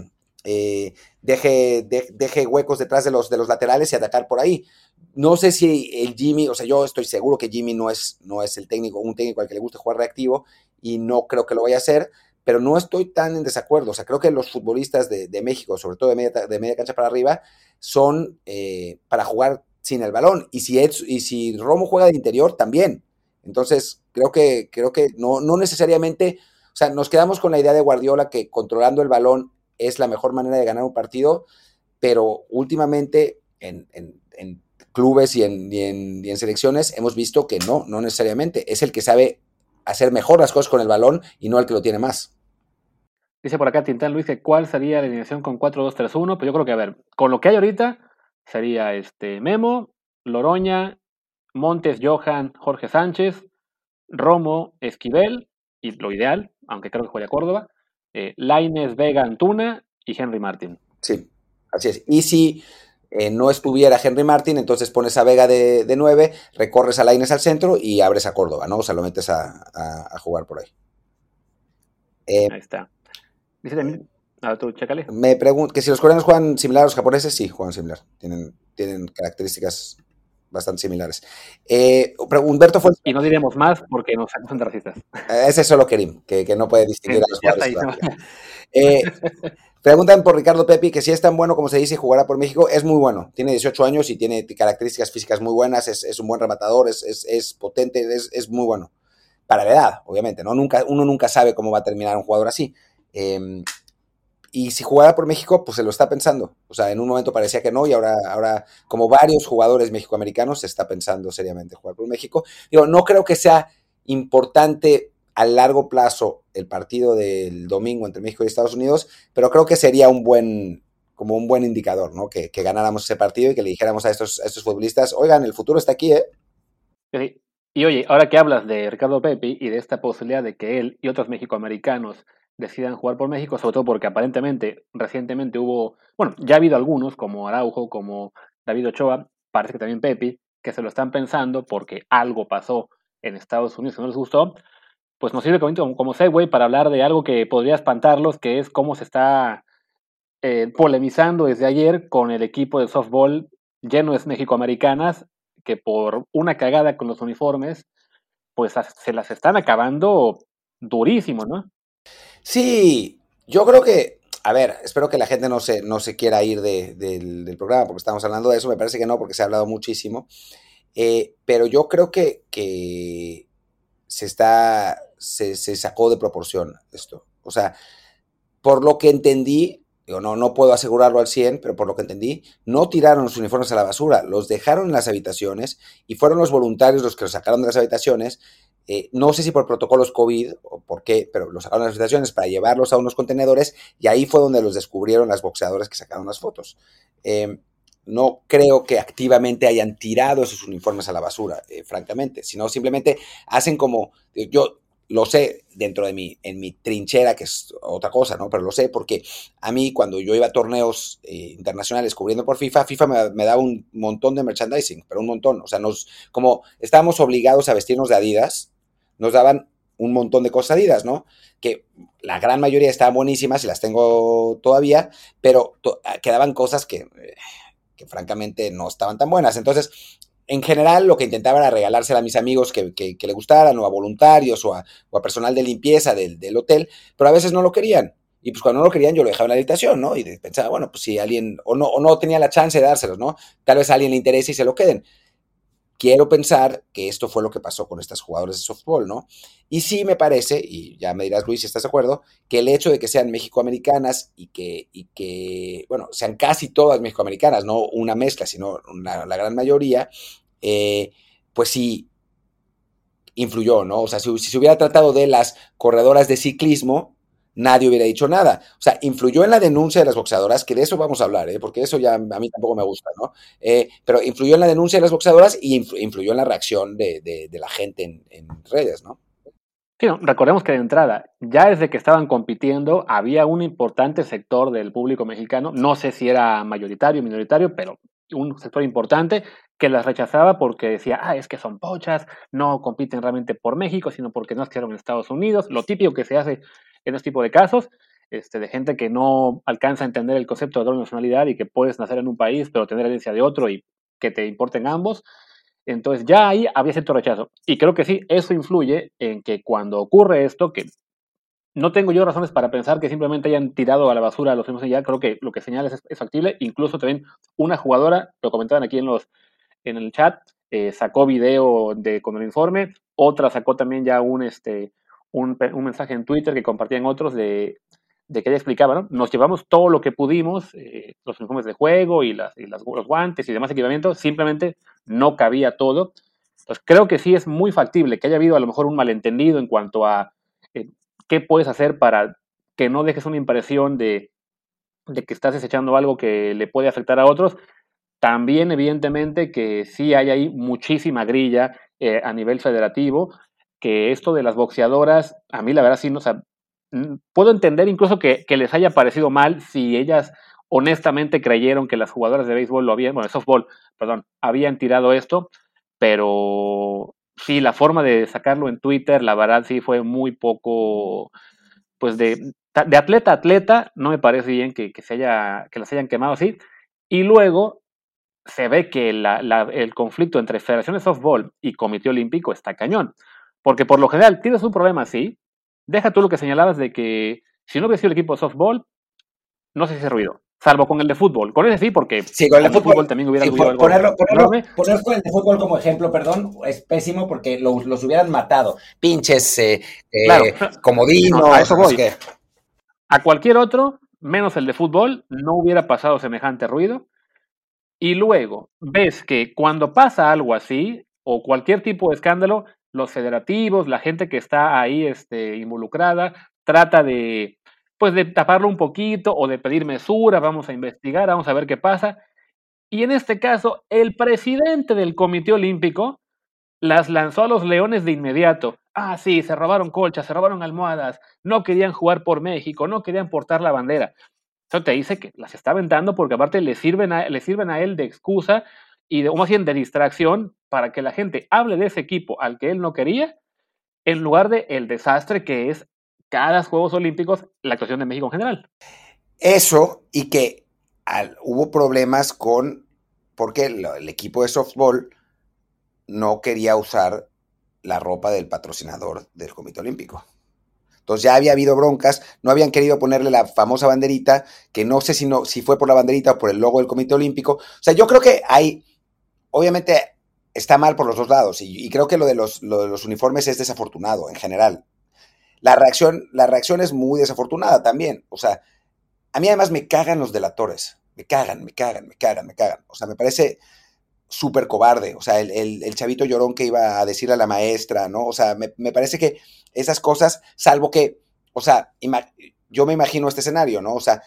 eh, deje, deje huecos detrás de los, de los laterales y atacar por ahí. No sé si el Jimmy, o sea, yo estoy seguro que Jimmy no es, no es el técnico, un técnico al que le guste jugar reactivo y no creo que lo vaya a hacer, pero no estoy tan en desacuerdo. O sea, creo que los futbolistas de, México, sobre todo de media, de media cancha para arriba, son eh, para jugar sin el balón. Y si, y si Romo juega de interior, también. Entonces, creo que, creo que no, no necesariamente, o sea, nos quedamos con la idea de Guardiola que controlando el balón es la mejor manera de ganar un partido, pero últimamente en, clubes y en, y en, selecciones hemos visto que no, no necesariamente. Es el que sabe hacer mejor las cosas con el balón y no el que lo tiene más. Dice por acá Tintán Luis que cuál sería la alineación con 4-2-3-1, pues yo creo que, a ver, con lo que hay ahorita, sería este Memo, Loroña, Montes, Johan, Jorge Sánchez, Romo, Esquivel, y lo ideal, aunque creo que juega Córdoba, eh, Laines, Vega, Antuna y Henry Martin. Sí, así es. Y si eh, no estuviera Henry Martin, entonces pones a Vega de, de 9, recorres a Laines al centro y abres a Córdoba, ¿no? O sea, lo metes a, jugar por ahí. Eh, ahí está. Dice también, Ah, tú, chécale. Me pregunto que si los coreanos juegan similar a los japoneses, sí, juegan similar. Tienen, tienen características bastante similares. Eh, Humberto fue. Y no diremos más porque nos acusan de racistas. Eh, ese es solo Kerim, que, que no puede distinguir a los jugadores. Eh, preguntan por Ricardo Pepi que si es tan bueno como se dice jugará por México. Es muy bueno. Tiene 18 años y tiene características físicas muy buenas. Es, es un buen rematador, es, es, es potente, es, muy bueno. Para la edad, obviamente, ¿no? Nunca, uno nunca sabe cómo va a terminar un jugador así. Eh, y si jugara por México, pues se lo está pensando. O sea, en un momento parecía que no y ahora, ahora como varios jugadores mexicoamericanos, se está pensando seriamente jugar por México. Digo, no creo que sea importante a largo plazo el partido del domingo entre México y Estados Unidos, pero creo que sería un buen, como un buen indicador, ¿no? Que, ganáramos ese partido y que le dijéramos a estos, a estos futbolistas, oigan, el futuro está aquí, ¿eh? Y oye, ahora que hablas de Ricardo Pepi y de esta posibilidad de que él y otros mexicoamericanos decidan jugar por México, sobre todo porque aparentemente recientemente hubo, bueno, ya ha habido algunos, como Araujo, como David Ochoa, parece que también Pepi, que se lo están pensando porque algo pasó en Estados Unidos que no les gustó, pues nos sirve como, como segue para hablar de algo que podría espantarlos, que es cómo se está eh, polemizando desde ayer con el equipo de softball lleno de mexicoamericanas que por una cagada con los uniformes, pues se las están acabando durísimo, ¿no? Sí, yo creo que, a ver, espero que la gente no se, no se quiera ir del, programa porque estamos hablando de eso, me parece que no, porque se ha hablado muchísimo, eh, pero yo creo que, que se está, se, se sacó de proporción esto. O sea, por lo que entendí, no, no puedo asegurarlo al 100, pero por lo que entendí, no tiraron los uniformes a la basura, los dejaron en las habitaciones y fueron los voluntarios los que los sacaron de las habitaciones. Eh, no sé si por protocolos COVID o por qué, pero los sacaron las habitaciones para llevarlos a unos contenedores y ahí fue donde los descubrieron las boxeadoras que sacaron las fotos. Em, no creo que activamente hayan tirado esos uniformes a la basura, eh, francamente, sino simplemente hacen como, yo, lo sé dentro de mi, en mi trinchera, que es otra cosa, ¿no? Pero lo sé porque a mí cuando yo iba a torneos eh, internacionales cubriendo por FIFA, FIFA me, me, daba un montón de merchandising, pero un montón. O sea, nos, como estábamos obligados a vestirnos de Adidas, nos daban un montón de cosas Adidas, ¿no? Que la gran mayoría estaban buenísimas y las tengo todavía, pero quedaban cosas que, eh, que francamente no estaban tan buenas. Entonces, en general lo que intentaba era regalársela a mis amigos que, le gustaran, o a voluntarios, o a, personal de limpieza del, hotel, pero a veces no lo querían. Y pues cuando no lo querían yo lo dejaba en la habitación, ¿no? Y pensaba, bueno, pues si alguien, o no, o no tenía la chance de dárselos, ¿no? Tal vez a alguien le interese y se lo queden. Quiero pensar que esto fue lo que pasó con estas jugadoras de softball, ¿no? Y sí me parece, y ya me dirás Luis si estás de acuerdo, que el hecho de que sean mexicoamericanas y que, y que bueno, sean casi todas mexicoamericanas, no una mezcla, sino la gran mayoría, eh, pues sí influyó, ¿no? O sea, si, se hubiera tratado de las corredoras de ciclismo, nadie hubiera dicho nada. O sea, influyó en la denuncia de las boxeadoras, que de eso vamos a hablar, ¿eh? porque eso ya a mí tampoco me gusta, ¿no? Eh, pero influyó en la denuncia de las boxeadoras y influyó en la reacción de, la gente en, redes, ¿no? Sí, recordemos que de entrada, ya desde que estaban compitiendo, había un importante sector del público mexicano, no sé si era mayoritario, minoritario, pero un sector importante que las rechazaba porque decía, ah, es que son pochas, no compiten realmente por México, sino porque no quedaron en Estados Unidos, lo típico que se hace en este tipo de casos, este, de gente que no alcanza a entender el concepto de doble nacionalidad y que puedes nacer en un país pero tener herencia de otro y que te importen ambos. Entonces ya ahí había cierto rechazo. Y creo que sí, eso influye en que cuando ocurre esto, que no tengo yo razones para pensar que simplemente hayan tirado a la basura a los mismos ya. Creo que lo que señala es, factible. Incluso también una jugadora, lo comentaban aquí en, los, en el chat, eh, sacó video de, con el informe. Otra sacó también ya un, este, un, mensaje en Twitter que compartían otros de, de que ella explicaba, ¿no? Nos llevamos todo lo que pudimos, eh, los uniformes de juego y, las, y las, los guantes y demás equipamiento, simplemente no cabía todo. Entonces creo que sí es muy factible que haya habido a lo mejor un malentendido en cuanto a qué puedes hacer para que no dejes una impresión de, que estás desechando algo que le puede afectar a otros. También, evidentemente, que sí hay ahí muchísima grilla eh, a nivel federativo, que esto de las boxeadoras, a mí la verdad sí, no, o puedo entender incluso que, les haya parecido mal si ellas honestamente creyeron que las jugadoras de béisbol lo habían, bueno, de softball, perdón, habían tirado esto, pero sí, la forma de sacarlo en Twitter, la verdad sí fue muy poco, pues de, de atleta a atleta, no me parece bien que, se haya, que las hayan quemado así. Y luego se ve que el conflicto entre Federación de Softball y Comité Olímpico está cañón. Porque por lo general tienes un problema así, deja tú lo que señalabas de que si no hubiera sido el equipo de softball, no se hace ruido. Salvo con el de fútbol. Con ese sí, porque sí, con el de fútbol, también hubiera sí, ponerlo, ponerlo, poner el de fútbol como ejemplo, perdón, es pésimo porque los, hubieran matado. Pinches eh, eh comodinos. a eso voy. A cualquier otro, menos el de fútbol, no hubiera pasado semejante ruido. Y luego ves que cuando pasa algo así, o cualquier tipo de escándalo, los federativos, la gente que está ahí este, involucrada, trata de, pues, de taparlo un poquito o de pedir mesura, vamos a investigar, vamos a ver qué pasa. Y en este caso, el presidente del Comité Olímpico las lanzó a los Leones de inmediato. Ah, sí, se robaron colchas, se robaron almohadas, no querían jugar por México, no querían portar la bandera. Eso te dice que las está aventando porque aparte le sirven a, le sirven a él de excusa y de, o más de distracción para que la gente hable de ese equipo al que él no quería, en lugar de el desastre que es cada Juegos Olímpicos la actuación de México en general. Eso y que hubo problemas con, porque el equipo de softball no quería usar la ropa del patrocinador del Comité Olímpico. Entonces ya había habido broncas, no habían querido ponerle la famosa banderita, que no sé si, no, si fue por la banderita o por el logo del Comité Olímpico. O sea, yo creo que hay, obviamente está mal por los dos lados y, creo que lo de, los, uniformes es desafortunado en general. La reacción, la reacción es muy desafortunada también. O sea, a mí además me cagan los delatores. Me cagan, me cagan, me cagan, me cagan. O sea, me parece, súper cobarde. O sea, el, chavito llorón que iba a decirle a la maestra, ¿no? O sea, me, parece que esas cosas, salvo que, o sea, yo me imagino este escenario, ¿no? O sea,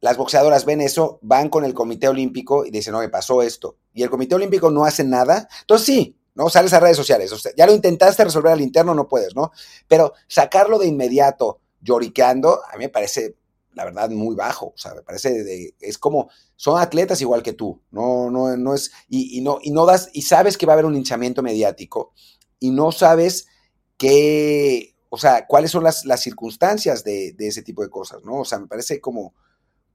las boxeadoras ven eso, van con el Comité Olímpico y dicen, no, me pasó esto. Y el Comité Olímpico no hace nada. Entonces sí, ¿no? Sales a redes sociales. Ya lo intentaste resolver al interno, no puedes, ¿no? Pero sacarlo de inmediato lloriqueando, a mí me parece la verdad, muy bajo. O sea, me parece, de, es como, son atletas igual que tú. No, no, no es, y, no, y no das, y sabes que va a haber un hinchamiento mediático y no sabes qué, o sea, cuáles son las, las circunstancias de, de, ese tipo de cosas, ¿no? O sea, me parece como,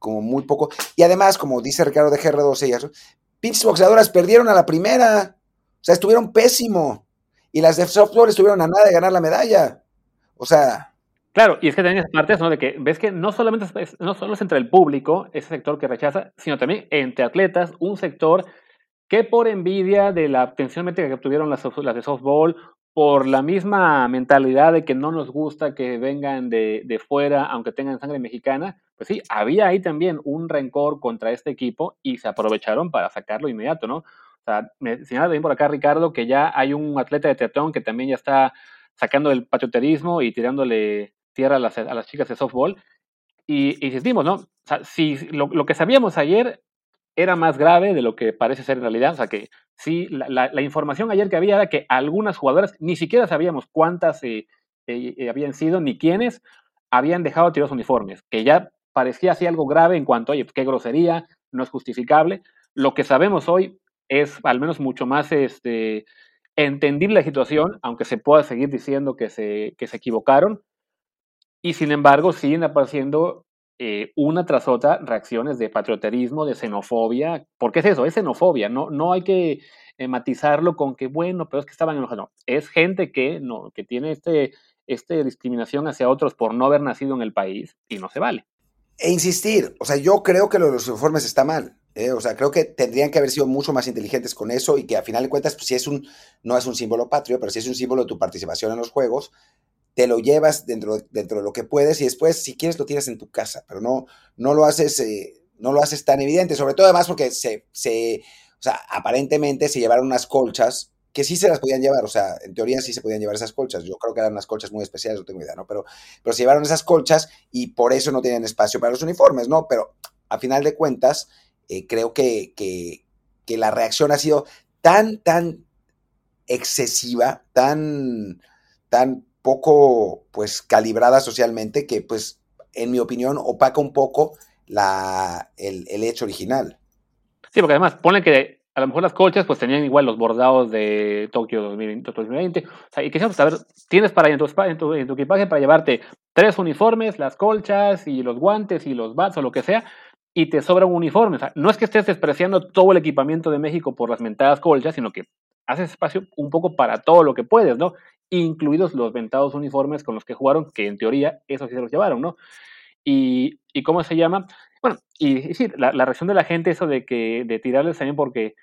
como muy poco. Y además, como dice Ricardo de GR12 y eso, pinches boxeadoras perdieron a la primera. O sea, estuvieron pésimo. Y las de softball estuvieron a nada de ganar la medalla. O sea, Claro, y es que también es parte ¿no? de que ves que no solamente es, no solo es entre el público, ese sector que rechaza, sino también entre atletas, un sector que por envidia de la atención médica que obtuvieron las, las de softball, por la misma mentalidad de que no nos gusta que vengan de, de, fuera, aunque tengan sangre mexicana, pues sí, había ahí también un rencor contra este equipo y se aprovecharon para sacarlo inmediato, ¿no? O sea, me señala también por acá Ricardo que ya hay un atleta de teatrón que también ya está sacando el patrioterismo y tirándole tierra a las, a las chicas de softball. Y, insistimos, ¿no? O sea, si lo, lo, que sabíamos ayer era más grave de lo que parece ser en realidad, o sea que sí, la, la, información ayer que había era que algunas jugadoras, ni siquiera sabíamos cuántas eh, eh, eh, habían sido ni quiénes habían dejado tiros uniformes, que ya parecía así algo grave en cuanto, oye, qué grosería, no es justificable. Lo que sabemos hoy es al menos mucho más este, entendible la situación, aunque se pueda seguir diciendo que se, que se equivocaron, y sin embargo, siguen apareciendo eh, una tras otra reacciones de patrioterismo, de xenofobia. ¿Por qué es eso? Es xenofobia. No, no hay que eh, matizarlo con que, bueno, pero es que estaban enojados. No, es gente que, no, que tiene este, este discriminación hacia otros por no haber nacido en el país y no se vale. E insistir, o sea, yo creo que lo de los uniformes está mal. ¿eh? O sea, creo que tendrían que haber sido mucho más inteligentes con eso y que a final de cuentas, pues, si es un, no es un símbolo patrio, pero si es un símbolo de tu participación en los juegos, te lo llevas dentro, dentro de lo que puedes y después, si quieres, lo tiras en tu casa, pero no, no, lo, haces, eh, no lo haces tan evidente, sobre todo además porque se, se, o sea, aparentemente se llevaron unas colchas que sí se las podían llevar, o sea, en teoría sí se podían llevar esas colchas, yo creo que eran unas colchas muy especiales, no tengo idea, ¿no? Pero, pero se llevaron esas colchas y por eso no tenían espacio para los uniformes, ¿no? Pero a final de cuentas, eh, creo que, que, que la reacción ha sido tan, tan excesiva, tan, tan poco pues calibrada socialmente que pues en mi opinión opaca un poco la, el, hecho original. Sí, porque además pone que a lo mejor las colchas pues tenían igual los bordados de Tokio 2020, O sea, y quisiéramos saber, tienes para en tu, en, tu, en tu, equipaje para llevarte tres uniformes, las colchas y los guantes y los bats o lo que sea, y te sobra un uniforme. O sea, no es que estés despreciando todo el equipamiento de México por las mentadas colchas, sino que haces espacio un poco para todo lo que puedes, ¿no? incluidos los ventados uniformes con los que jugaron, que en teoría esos sí se los llevaron, ¿no? Y, y ¿cómo se llama? Bueno, y, sí, la, reacción de la gente, eso de que de tirarles también porque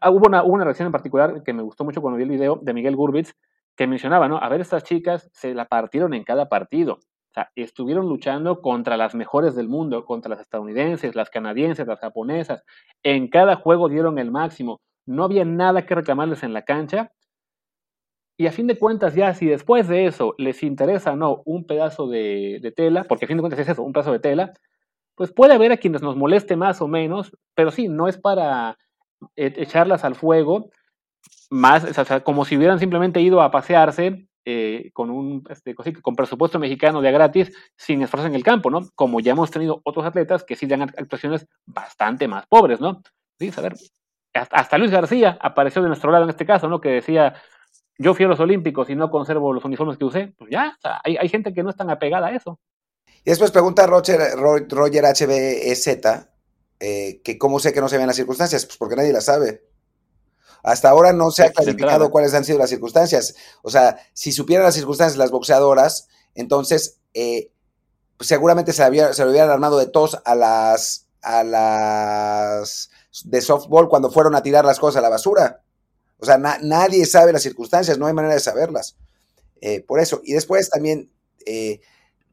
ah, hubo, una, una reacción en particular que me gustó mucho cuando vi el video de Miguel Gurbitz, que mencionaba, ¿no? A ver, estas chicas se la partieron en cada partido. O sea, estuvieron luchando contra las mejores del mundo, contra las estadounidenses, las canadienses, las japonesas. En cada juego dieron el máximo. No había nada que reclamarles en la cancha. Y a fin de cuentas, ya si después de eso les interesa o no un pedazo de, de tela, porque a fin de cuentas es eso, un pedazo de tela, pues puede haber a quienes nos moleste más o menos, pero sí, no es para echarlas al fuego, más, o sea, como si hubieran simplemente ido a pasearse eh, con un este, con presupuesto mexicano de gratis sin esfuerzo en el campo, ¿no? Como ya hemos tenido otros atletas que sí dan actuaciones bastante más pobres, ¿no? Sí, a ver, hasta, Luis García apareció de nuestro lado en este caso, ¿no? Que decía, yo fui a los Olímpicos y no conservo los uniformes que usé. Pues ya, hay, hay gente que no es tan apegada a eso. Y después pregunta Roger, Roger HBEZ eh, que cómo sé que no se ven las circunstancias, pues porque nadie las sabe. Hasta ahora no se ha clarificado cuáles han sido las circunstancias. O sea, si supieran las circunstancias las boxeadoras, entonces eh, pues seguramente se, había, se lo hubieran armado de tos a las, a las de softball cuando fueron a tirar las cosas a la basura. O sea, nadie sabe las circunstancias, no hay manera de saberlas. Eh, por eso. Y después también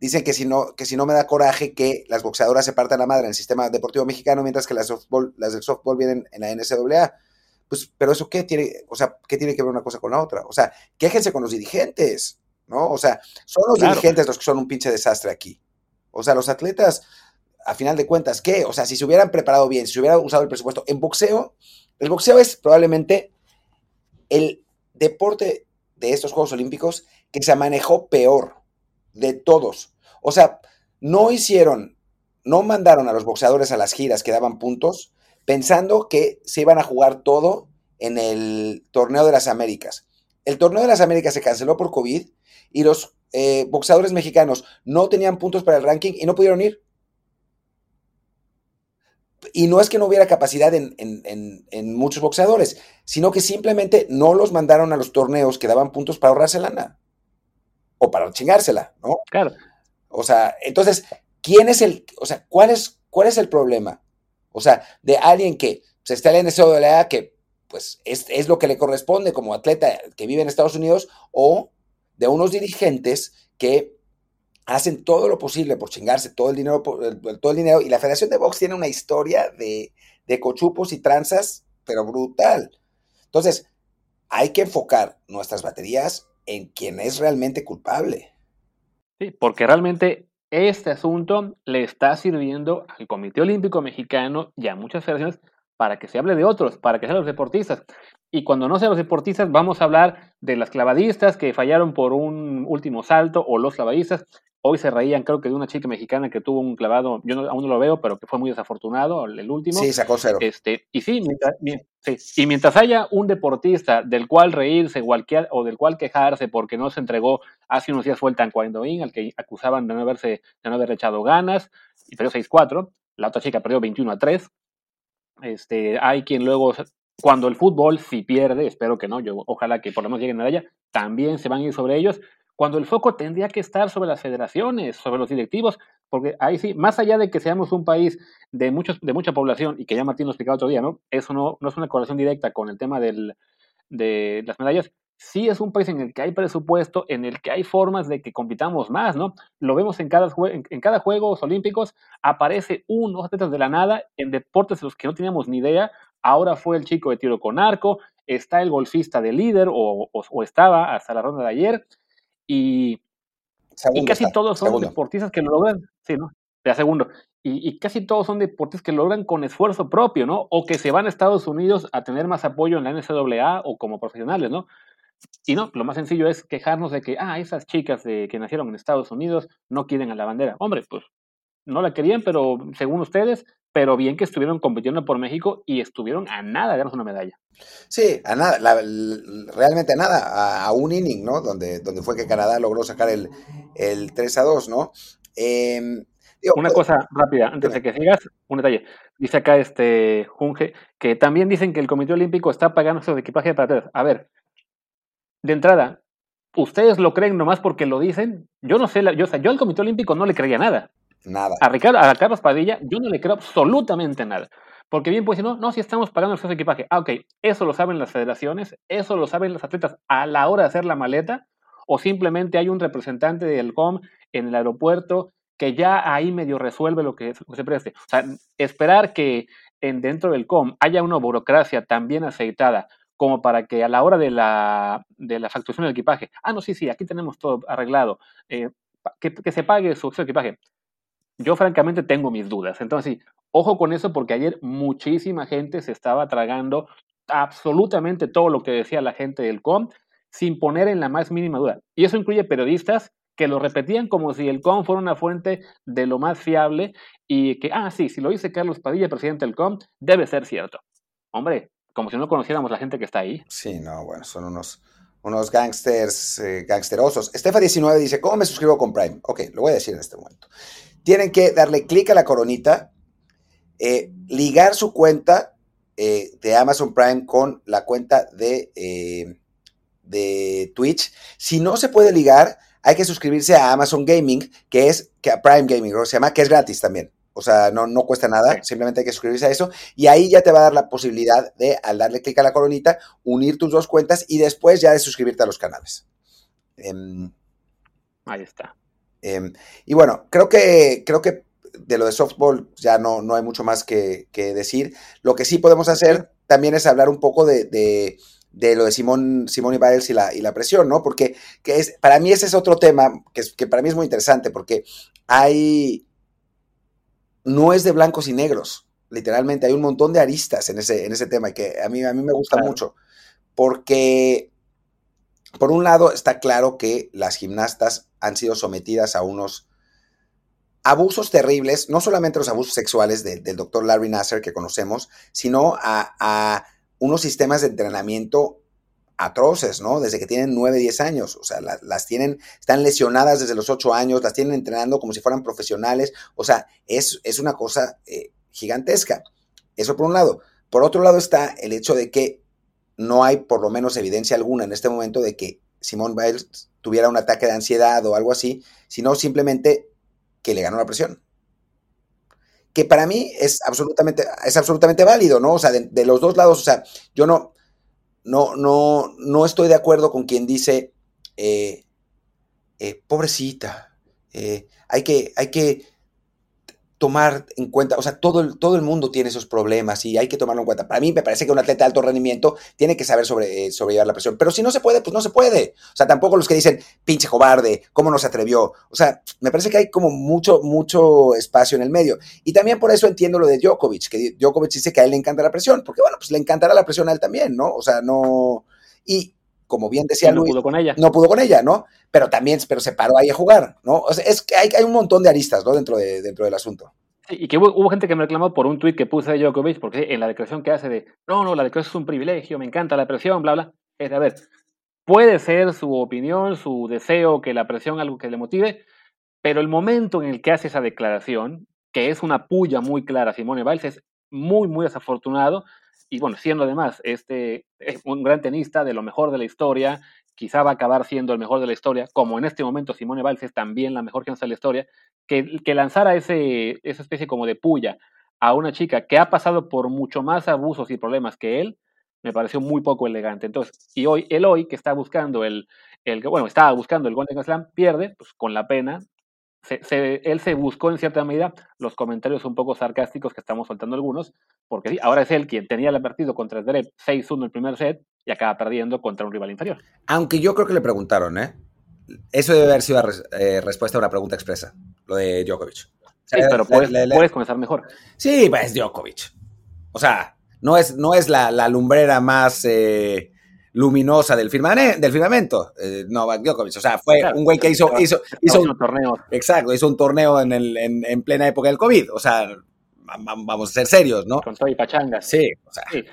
Dicen que si no, que si no me da coraje que las boxeadoras se partan la madre en el sistema deportivo mexicano, mientras que las, softball, las del softball vienen en la NCAA. Pues, pero eso qué tiene, o sea, ¿qué tiene que ver una cosa con la otra? O sea, quéjense con los dirigentes, ¿no? O sea, son los dirigentes los que son un pinche desastre aquí. O sea, los atletas, a final de cuentas, ¿qué? O sea, si se hubieran preparado bien, si se hubiera usado el presupuesto en boxeo, el boxeo es probablemente el deporte de estos Juegos Olímpicos que se manejó peor de todos. O sea, no hicieron, no mandaron a los boxeadores a las giras que daban puntos pensando que se iban a jugar todo en el torneo de las Américas. El torneo de las Américas se canceló por COVID y los eh, boxeadores mexicanos no tenían puntos para el ranking y no pudieron ir. Y no es que no hubiera capacidad en, en, muchos boxeadores, sino que simplemente no los mandaron a los torneos que daban puntos para ahorrarse lana. O para chingársela, ¿no? Claro. O sea, entonces, ¿quién es el, o sea, cuál es, cuál es el problema? O sea, de alguien que se está en NCAA, que pues es, es, lo que le corresponde como atleta que vive en Estados Unidos, o de unos dirigentes que hacen todo lo posible por chingarse todo el dinero, todo el dinero, y la Federación de Box tiene una historia de, de cochupos y tranzas, pero brutal. Entonces, hay que enfocar nuestras baterías en quien es realmente culpable. Porque realmente este asunto le está sirviendo al Comité Olímpico Mexicano y a muchas federaciones para que se hable de otros, para que sean los deportistas. Y cuando no sean los deportistas, vamos a hablar de las clavadistas que fallaron por un último salto o los clavadistas. Hoy se reían, creo que de una chica mexicana que tuvo un clavado, yo aún no lo veo, pero que fue muy desafortunado, el, último. Sí, sacó cero. Este, y sí, mientras, y mientras haya un deportista del cual reírse o del cual quejarse porque no se entregó, hace unos días fue el Taekwondo al que acusaban de no, haberse, de no haber echado ganas, y perdió 6-4, la otra chica perdió 21 3. Este, hay quien luego cuando el fútbol si pierde, espero que no, yo ojalá que por lo menos lleguen a también se van a ir sobre ellos cuando el foco tendría que estar sobre las federaciones, sobre los directivos, porque ahí sí, más allá de que seamos un país de, muchos, de mucha población, y que ya Martín lo explicaba otro día, ¿no? Eso no, no es una correlación directa con el tema del, de las medallas, sí es un país en el que hay presupuesto, en el que hay formas de que compitamos más, ¿no? Lo vemos en cada, en, en cada Juegos Olímpicos, aparece uno atletas de la nada en deportes de los que no teníamos ni idea. Ahora fue el chico de tiro con arco, está el golfista de líder, o, o estaba hasta la ronda de ayer, y, casi todos son deportistas que lo logran, sí, ¿no? De segundo. Y, casi todos son deportistas que logran con esfuerzo propio, ¿no? O que se van a Estados Unidos a tener más apoyo en la NCAA o como profesionales, ¿no? Y no, lo más sencillo es quejarnos de que, ah, esas chicas de, que nacieron en Estados Unidos no quieren a la bandera. Hombre, pues no la querían, pero según ustedes, pero bien que estuvieron compitiendo por México y estuvieron a nada de ganarse una medalla. Sí, a nada, realmente a nada, a, un inning, ¿no? Donde, donde fue que Canadá logró sacar el, el 3 a 2, ¿no? Em, una pues, cosa rápida, antes de que sigas, un detalle. Dice acá este Junge que también dicen que el Comité Olímpico está pagando su equipaje para atrás. A ver, de entrada, ¿ustedes lo creen nomás porque lo dicen? Yo no sé, yo, o sea, yo al Comité Olímpico no le creía nada. Nada. A, Ricardo, a Carlos Padilla, yo no le creo absolutamente nada. Porque bien puede decir, no, no, si estamos pagando el equipaje. Ah, ok, eso lo saben las federaciones, eso lo saben los atletas a la hora de hacer la maleta, o simplemente hay un representante del COM en el aeropuerto que ya ahí medio resuelve lo que se preste. O sea, esperar que en, dentro del COM haya una burocracia tan bien aceitada como para que a la hora de la, de la facturación del equipaje, ah, no, sí, sí, aquí tenemos todo arreglado, eh, que, se pague su, su, equipaje. Yo francamente tengo mis dudas. Entonces, sí, ojo con eso porque ayer muchísima gente se estaba tragando absolutamente todo lo que decía la gente del COM sin poner en la más mínima duda. Y eso incluye periodistas que lo repetían como si el COM fuera una fuente de lo más fiable y que, ah, sí, si lo dice Carlos Padilla, presidente del COM, debe ser cierto. Hombre, como si no conociéramos la gente que está ahí. Sí, no, bueno, son unos, unos gangsters, eh, gangsterosos. Estefa19 dice, ¿cómo me suscribo con Prime? Ok, lo voy a decir en este momento. Tienen que darle clic a la coronita, eh, ligar su cuenta eh, de Amazon Prime con la cuenta de, eh, de Twitch. Si no se puede ligar, hay que suscribirse a Amazon Gaming, que es que a Prime Gaming, se llama, que es gratis también. O sea, no, no cuesta nada, simplemente hay que suscribirse a eso. Y ahí ya te va a dar la posibilidad de, al darle clic a la coronita, unir tus dos cuentas y después ya de suscribirte a los canales. Eh, ahí está. Eh, y bueno, creo que, creo que de lo de softball ya no, no hay mucho más que, que, decir. Lo que sí podemos hacer también es hablar un poco de, de, de lo de Simón, Simón y Biles y la, y la presión, ¿no? Porque que es, para mí ese es otro tema que, que para mí es muy interesante, porque hay no es de blancos y negros, literalmente, hay un montón de aristas en ese, en ese tema y que a mí, a mí me gusta claro. mucho, porque por un lado está claro que las gimnastas han sido sometidas a unos abusos terribles, no solamente los abusos sexuales de, del doctor Larry Nasser que conocemos, sino a, unos sistemas de entrenamiento atroces, ¿no? Desde que tienen 9, 10 años, o sea, la, las tienen, están lesionadas desde los 8 años, las tienen entrenando como si fueran profesionales, o sea, es, es una cosa eh, gigantesca. Eso por un lado. Por otro lado está el hecho de que no hay por lo menos evidencia alguna en este momento de que Simone Biles tuviera un ataque de ansiedad o algo así, sino simplemente que le ganó la presión. Que para mí es absolutamente, es absolutamente válido, ¿no? O sea, de, los dos lados, o sea, yo no, no, no, no estoy de acuerdo con quien dice, eh, eh, pobrecita, eh, hay, que, hay que tomar en cuenta, o sea, todo el, todo el mundo tiene esos problemas y hay que tomarlo en cuenta. Para mí me parece que un atleta de alto rendimiento tiene que saber sobre, eh, sobrellevar la presión, pero si no se puede, pues no se puede. O sea, tampoco los que dicen, pinche cobarde, ¿cómo no se atrevió? O sea, me parece que hay como mucho, mucho espacio en el medio. Y también por eso entiendo lo de Djokovic, que Djokovic dice que a él le encanta la presión, porque bueno, pues le encantará la presión a él también, ¿no? O sea, no... Y como bien decía no Luis, pudo con ella. no pudo con ella, ¿no? Pero también, pero se paró ahí a jugar, ¿no? O sea, es que hay, hay un montón de aristas, ¿no? Dentro, de, dentro del asunto. Y que hubo, hubo, gente que me reclamó por un tuit que puse de Djokovic, porque en la declaración que hace de, no, no, la declaración es un privilegio, me encanta la presión, bla, bla. Es, a ver, puede ser su opinión, su deseo, que la presión algo que le motive, pero el momento en el que hace esa declaración, que es una puya muy clara a Simone Biles, es muy, muy desafortunado. Y bueno, siendo además este es un gran tenista de lo mejor de la historia, quizá va a acabar siendo el mejor de la historia, como en este momento Simone Biles es también la mejor tenista de la historia, que, que lanzara ese, esa especie como de puya a una chica que ha pasado por mucho más abusos y problemas que él, me pareció muy poco elegante. Entonces, y hoy, él hoy que está buscando el, el bueno, estaba buscando el Golden Slam, pierde, pues con la pena, se, se, él se buscó en cierta medida los comentarios un poco sarcásticos que estamos soltando algunos, porque sí, ahora es él quien tenía el partido contra Zverev 6-1 el primer set y acaba perdiendo contra un rival inferior. Aunque yo creo que le preguntaron, ¿eh? Eso debe haber sido res, eh, respuesta a una pregunta expresa, lo de Djokovic. O sea, sí, pero le, puedes, le, le, puedes, comenzar mejor. Sí, pues es Djokovic. O sea, no es, no es la, la lumbrera más eh, luminosa del, firmane, del firmamento, eh, Novak Djokovic. O sea, fue claro, un güey que hizo, hizo, hizo un torneo. Exacto, hizo un torneo en, el, en, en, plena época del COVID. O sea, vamos a ser serios, ¿no? Con todo y pachangas. Sí, o sea. Sí.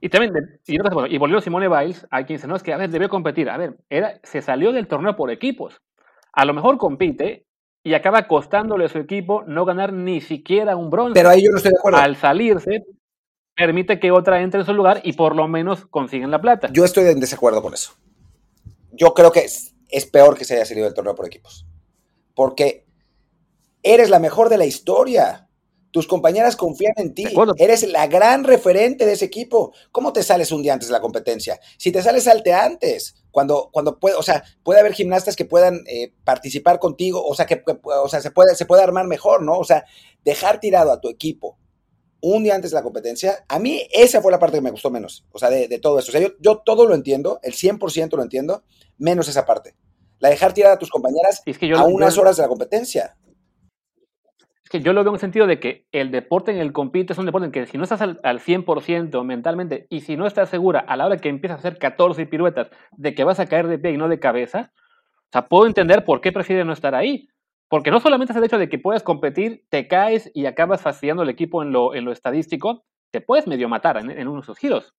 Y también, y, y volvió Simone Biles, hay quien dice, no, es que, a ver, debió competir. A ver, era, se salió del torneo por equipos. A lo mejor compite y acaba costándole a su equipo no ganar ni siquiera un bronce. Pero ahí yo no estoy de acuerdo. Al salirse, permite que otra entre en su lugar y por lo menos consiguen la plata. Yo estoy en desacuerdo con eso. Yo creo que es, es peor que se haya salido del torneo por equipos. Porque eres la mejor de la historia. Tus compañeras confían en ti. Eres la gran referente de ese equipo. ¿Cómo te sales un día antes de la competencia? Si te sales, salte antes. cuando, cuando puede, o sea, puede haber gimnastas que puedan eh, participar contigo, o sea, que, o sea, se puede, se puede armar mejor, ¿no? O sea, dejar tirado a tu equipo un día antes de la competencia, a mí esa fue la parte que me gustó menos, o sea, de, todo eso. O sea, yo, yo, todo lo entiendo, el 100% lo entiendo, menos esa parte. La dejar tirada a tus compañeras a unas horas de la competencia. Es que yo lo veo en el sentido de que el deporte en el compite es un deporte en que si no estás al, 100% mentalmente y si no estás segura a la hora que empiezas a hacer 14 piruetas de que vas a caer de pie y no de cabeza, o sea, puedo entender por qué prefiere no estar ahí. Porque no solamente es el hecho de que puedas competir, te caes y acabas fastidiando al equipo en lo, en lo estadístico, te puedes medio matar en, en uno de esos giros.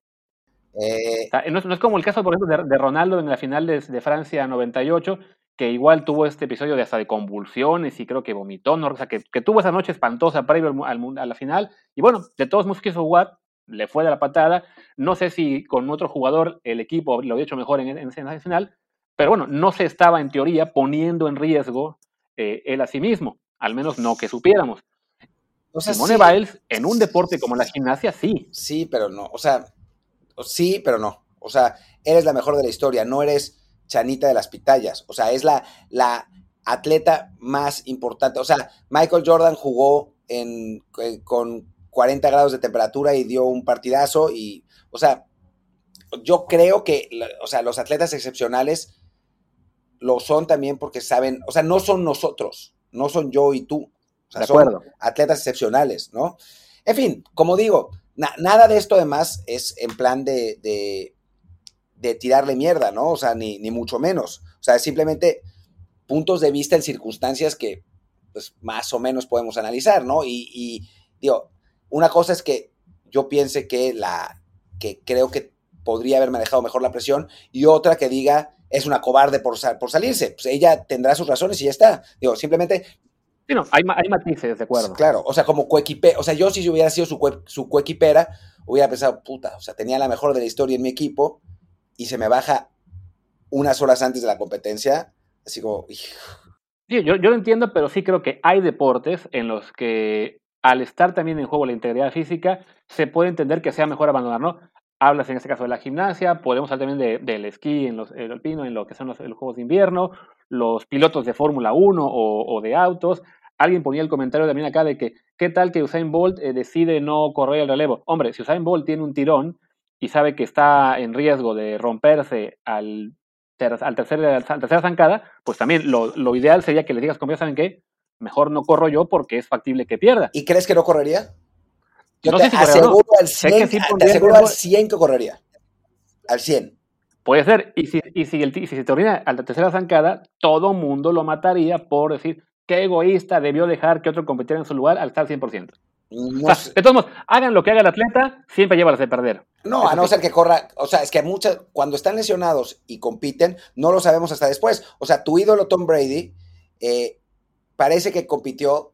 Eh, no, es, como el caso, por ejemplo, de, Ronaldo en la final de, de, Francia 98, que igual tuvo este episodio de hasta de convulsiones y creo que vomitó, ¿no? o sea, que, tuvo esa noche espantosa previo al, a la final. Y bueno, de todos modos quiso jugar, le fue de la patada. No sé si con otro jugador el equipo lo había hecho mejor en, en esa final, pero bueno, no se estaba en teoría poniendo en riesgo eh, él a sí mismo, al menos no que supiéramos. O sea, Simone Biles, en un deporte como la gimnasia, sí. Sí, pero no, o sea, sí, pero no. O sea, eres la mejor de la historia, no eres Chanita de las Pitayas. O sea, es la, la atleta más importante. O sea, Michael Jordan jugó en, con 40 grados de temperatura y dio un partidazo. Y, o sea, yo creo que, o sea, los atletas excepcionales lo son también porque saben, o sea, no son nosotros, no son yo y tú. O sea, son atletas excepcionales, ¿no? En fin, como digo, nada de esto además es en plan de, de, tirarle mierda, ¿no? O sea, ni, ni, mucho menos. O sea, es simplemente puntos de vista en circunstancias que, pues, más o menos podemos analizar, ¿no? Y, y digo, una cosa es que yo piense que la, que creo que podría haber manejado mejor la presión, y otra que diga, es una cobarde por, por salirse. Pues ella tendrá sus razones y ya está. Digo, simplemente Sí, no, hay, hay, matices, de acuerdo. Claro, o sea, como coequipe, o sea, yo si hubiera sido su, su coequipera, hubiera pensado, puta, o sea, tenía la mejor de la historia en mi equipo y se me baja unas horas antes de la competencia, así como... Sí, yo, yo lo entiendo, pero sí creo que hay deportes en los que al estar también en juego la integridad física, se puede entender que sea mejor abandonar, ¿no? Hablas en este caso de la gimnasia, podemos hablar también del esquí, en los, el alpino, en lo que son los, Juegos de Invierno, los pilotos de Fórmula 1 o, de autos. Alguien ponía el comentario también acá de que, ¿qué tal que Usain Bolt eh, decide no correr el relevo? Hombre, si Usain Bolt tiene un tirón y sabe que está en riesgo de romperse al, al tercer, tercera zancada, pues también lo, lo ideal sería que le digas, como saben qué, mejor no corro yo porque es factible que pierda. ¿Y crees que no correría? Yo te, aseguro al 100, te aseguro al 100 que correría. Al 100. Puede ser. Y si, y si, el, si se termina a la tercera zancada, todo mundo lo mataría por decir qué egoísta debió dejar que otro competiera en su lugar al estar al 100%. No de todos modos, hagan lo que haga el atleta, siempre lleva a de perder. No, a no ser que corra. O sea, es que muchas, cuando están lesionados y compiten, no lo sabemos hasta después. O sea, tu ídolo Tom Brady eh, parece que compitió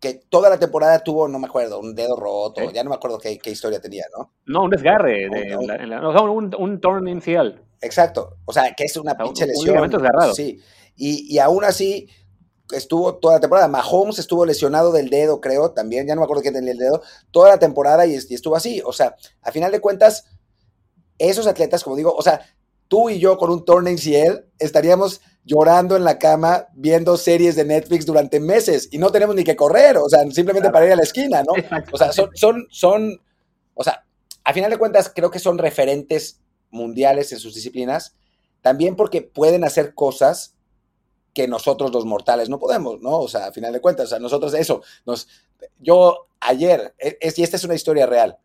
que toda la temporada tuvo, no me acuerdo, un dedo roto, ya no me acuerdo qué, historia tenía, ¿no? No, un desgarre, de, un, un torn inicial. Exacto, o sea, que es una pinche lesión. Un desgarrado. Sí, y, y aún así estuvo toda la temporada. Mahomes estuvo lesionado del dedo, creo, también, ya no me acuerdo quién tenía el dedo, toda la temporada y, y estuvo así. O sea, a final de cuentas, esos atletas, como digo, o sea, tú y yo con un torn ACL estaríamos llorando en la cama viendo series de Netflix durante meses y no tenemos ni que correr, o sea, simplemente para ir a la esquina, ¿no? O sea, son, son, son, o sea, a final de cuentas creo que son referentes mundiales en sus disciplinas, también porque pueden hacer cosas que nosotros los mortales no podemos, ¿no? O sea, a final de cuentas, o sea, nosotros eso, nos, yo ayer, e, y esta es una historia real,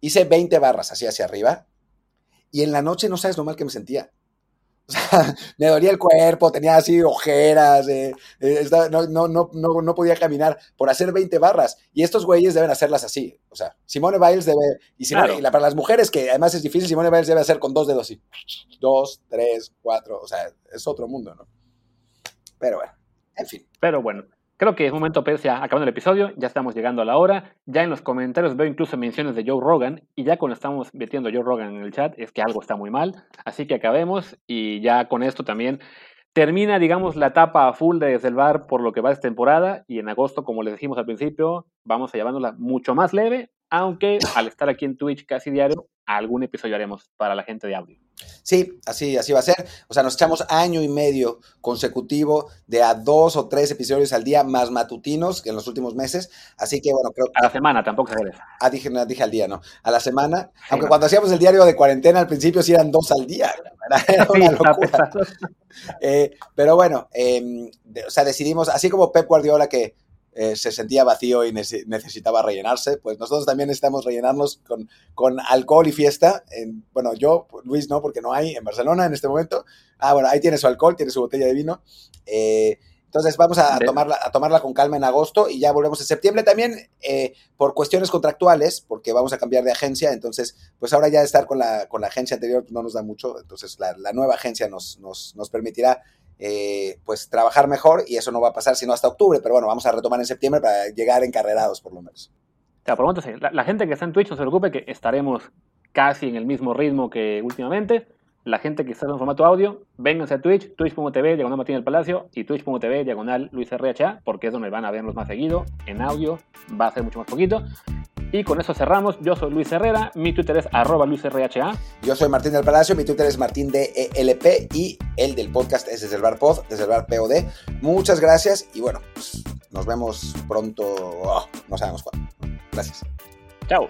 hice 20 barras así hacia arriba y en la noche no sabes lo mal que me sentía. O sea, me dolía el cuerpo, tenía así ojeras, eh, eh, no, no, no, no, podía caminar por hacer 20 barras. Y estos güeyes deben hacerlas así. O sea, Simone Biles debe, y, para las mujeres, que además es difícil, Simone Biles debe hacer con dos dedos así. Dos, tres, cuatro, o sea, es otro mundo, ¿no? Pero bueno, en fin. Pero bueno, Creo que es momento, pues, ya acabando el episodio, ya estamos llegando a la hora. Ya en los comentarios veo incluso menciones de Joe Rogan, y ya cuando estamos metiendo a Joe Rogan en el chat, es que algo está muy mal. Así que acabemos, y ya con esto también termina, digamos, la etapa full de Desde el Bar por lo que va esta temporada, y en agosto, como les dijimos al principio, vamos a llevándola mucho más leve, aunque al estar aquí en Twitch casi diario, algún episodio haremos para la gente de audio. Sí, así, así va a ser. O sea, nos echamos año y medio consecutivo de a dos o tres episodios al día más matutinos que en los últimos meses. Así que, bueno, creo A la semana tampoco se Ah, dije, dije al día, ¿no? A la semana. Aunque cuando hacíamos el diario de cuarentena al principio sí eran dos al día. Era una locura. Eh, pero bueno, em, o sea, decidimos, así como Pep Guardiola que eh, se sentía vacío y necesitaba rellenarse, pues nosotros también necesitamos rellenarnos con, con alcohol y fiesta. En, bueno, yo, Luis, no, porque no hay en Barcelona en este momento. Ah, bueno, ahí tiene su alcohol, tiene su botella de vino. Eh, entonces vamos a tomarla, a tomarla con calma en agosto y ya volvemos en septiembre también eh, por cuestiones contractuales, porque vamos a cambiar de agencia. Entonces, pues ahora ya estar con la, con la agencia anterior no nos da mucho. Entonces la, la nueva agencia nos, nos, nos permitirá eh, pues trabajar mejor y eso no va a pasar sino hasta octubre, pero bueno, vamos a retomar en septiembre para llegar encarrerados por lo menos. Te lo sí. La, gente que está en Twitch no se preocupe que estaremos casi en el mismo ritmo que últimamente. La gente que está en formato audio, vénganse a Twitch, twitch.tv, diagonal Martín del Palacio y twitch.tv, diagonal Luis RHA, porque es donde van a vernos más seguido. En audio va a ser mucho más poquito. Y con eso cerramos. Yo soy Luis Herrera, mi Twitter es arroba LuisRHA. Yo soy Martín del Palacio, mi Twitter es Martín DELP y el del podcast es desde el bar pod, desde el bar POD. Muchas gracias y bueno, pues, nos vemos pronto, oh, no sabemos cuándo. Gracias. Chao.